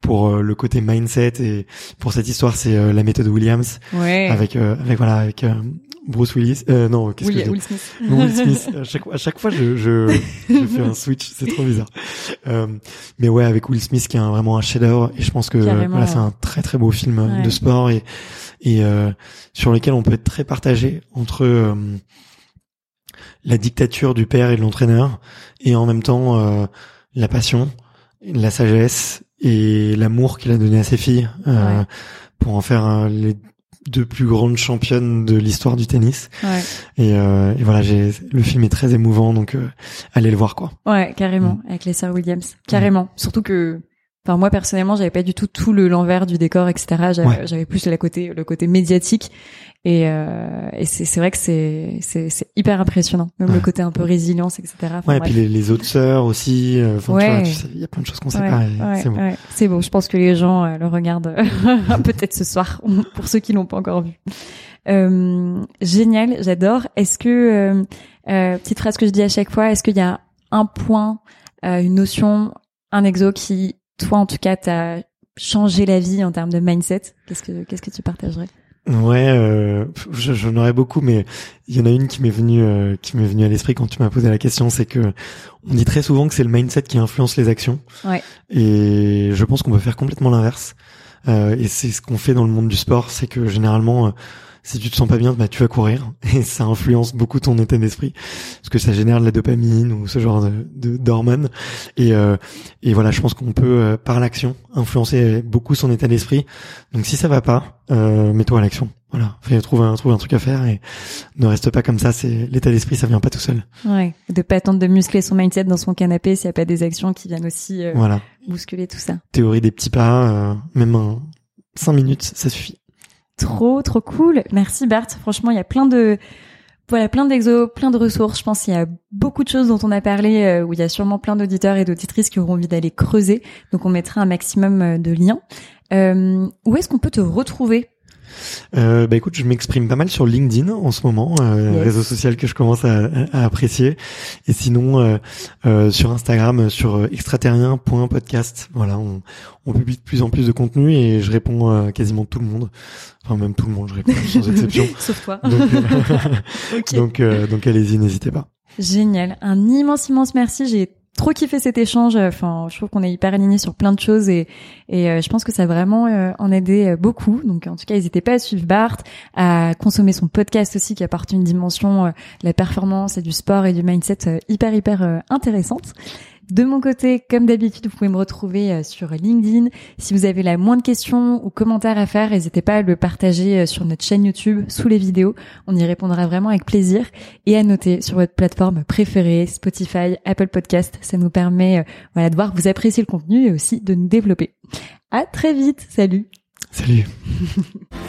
pour euh, le côté mindset et pour cette histoire, c'est la méthode Williams Ouais. avec euh, avec voilà avec euh, Bruce Willis. Euh, non, qu'est-ce que je dis Will Smith. Will Smith. À chaque, à chaque fois, je, je, je [LAUGHS] fais un switch. C'est trop bizarre. Euh, mais ouais, avec Will Smith, qui est un- vraiment un chef-d'œuvre. Et je pense que Carrément, voilà, c'est un très très beau film euh, Ouais. de sport et et euh, sur lequel on peut être très partagé entre euh, la dictature du père et de l'entraîneur et en même temps euh, la passion, la sagesse et l'amour qu'il a donné à ses filles euh, Ouais. pour en faire les deux plus grandes championnes de l'histoire du tennis. Ouais. Et, euh, et voilà, j'ai le film est très émouvant, donc euh, allez le voir quoi. Ouais, carrément, Mm. avec les sœurs Williams. Carrément. Surtout que, enfin, moi, personnellement, j'avais pas du tout tout le l'envers du décor, etc. J'avais, Ouais. j'avais plus le côté, le côté médiatique. Et, euh, et c'est, c'est vrai que c'est, c'est, c'est hyper impressionnant. Même le côté un peu résilience, etc. Enfin, Ouais, et puis les, les autres sœurs aussi. euh, tu Ouais. tu sais, il y a plein de choses qu'on sait pas. c'est bon. ouais. C'est bon. Je pense que les gens euh, le regardent euh, [LAUGHS] peut-être ce soir [LAUGHS] pour ceux qui l'ont pas encore vu. Euh, génial, j'adore. Est-ce que petite phrase que je dis à chaque fois, est-ce qu'il y a un point, euh, une notion, un exo qui, toi en tout cas, t'a changé la vie en termes de mindset Qu'est-ce que qu'est-ce que tu partagerais? Ouais, euh, je- j'en aurais beaucoup, mais il y en a une qui m'est venue, euh, qui m'est venue à l'esprit quand tu m'as posé la question, c'est que on dit très souvent que c'est le mindset qui influence les actions. Ouais. Et je pense qu'on peut faire complètement l'inverse. Euh, et c'est ce qu'on fait dans le monde du sport, c'est que généralement, euh, si tu te sens pas bien, bah tu vas courir [LAUGHS] et ça influence beaucoup ton état d'esprit parce que ça génère de la dopamine ou ce genre de d'hormones. Et euh, et voilà, je pense qu'on peut euh, par l'action influencer beaucoup son état d'esprit. Donc si ça va pas, euh, mets-toi à l'action. Voilà, Fais, trouve un trouve un truc à faire et ne reste pas comme ça. C'est l'état d'esprit, ça vient pas tout seul. Ouais. De pas attendre de muscler son mindset dans son canapé s'il y a pas des actions qui viennent aussi euh, Voilà, bousculer tout ça. théorie des petits pas, euh, même un cinq minutes, ça suffit. Trop, trop cool. Merci Bart. Franchement, il y a plein de, voilà, plein d'exos, plein de ressources. Je pense qu'il y a beaucoup de choses dont on a parlé, euh, où il y a sûrement plein d'auditeurs et d'auditrices qui auront envie d'aller creuser. Donc, on mettra un maximum euh, de liens. Euh, où est-ce qu'on peut te retrouver? Euh, bah écoute, je m'exprime pas mal sur LinkedIn en ce moment, euh, Yes. réseau social que je commence à, à apprécier. Et sinon, euh, euh, sur Instagram, euh, sur euh, extraterrien.podcast. Voilà, on, on publie de plus en plus de contenu et je réponds à quasiment tout le monde. Enfin, même tout le monde, je réponds [LAUGHS] sans exception. [LAUGHS] Sauf toi. Donc, euh, [LAUGHS] Ok. donc, euh, donc allez-y, n'hésitez pas. Génial. Un immense, immense merci. J'ai trop kiffé cet échange. Enfin, je trouve qu'on est hyper alignés sur plein de choses et, et euh, je pense que ça a vraiment euh, en aidé euh, beaucoup. Donc, en tout cas, n'hésitez pas à suivre Bart, à consommer son podcast aussi qui apporte une dimension euh, de la performance et du sport et du mindset euh, hyper, hyper euh, intéressante. De mon côté, comme d'habitude, vous pouvez me retrouver euh, sur LinkedIn. Si vous avez la moindre question ou commentaire à faire, n'hésitez pas à le partager euh, sur notre chaîne YouTube sous les vidéos. On y répondra vraiment avec plaisir. Et à noter sur votre plateforme préférée, Spotify, Apple Podcast. Ça nous permet euh, voilà, de voir que vous appréciez le contenu et aussi de nous développer. À très vite. Salut. Salut. [LAUGHS]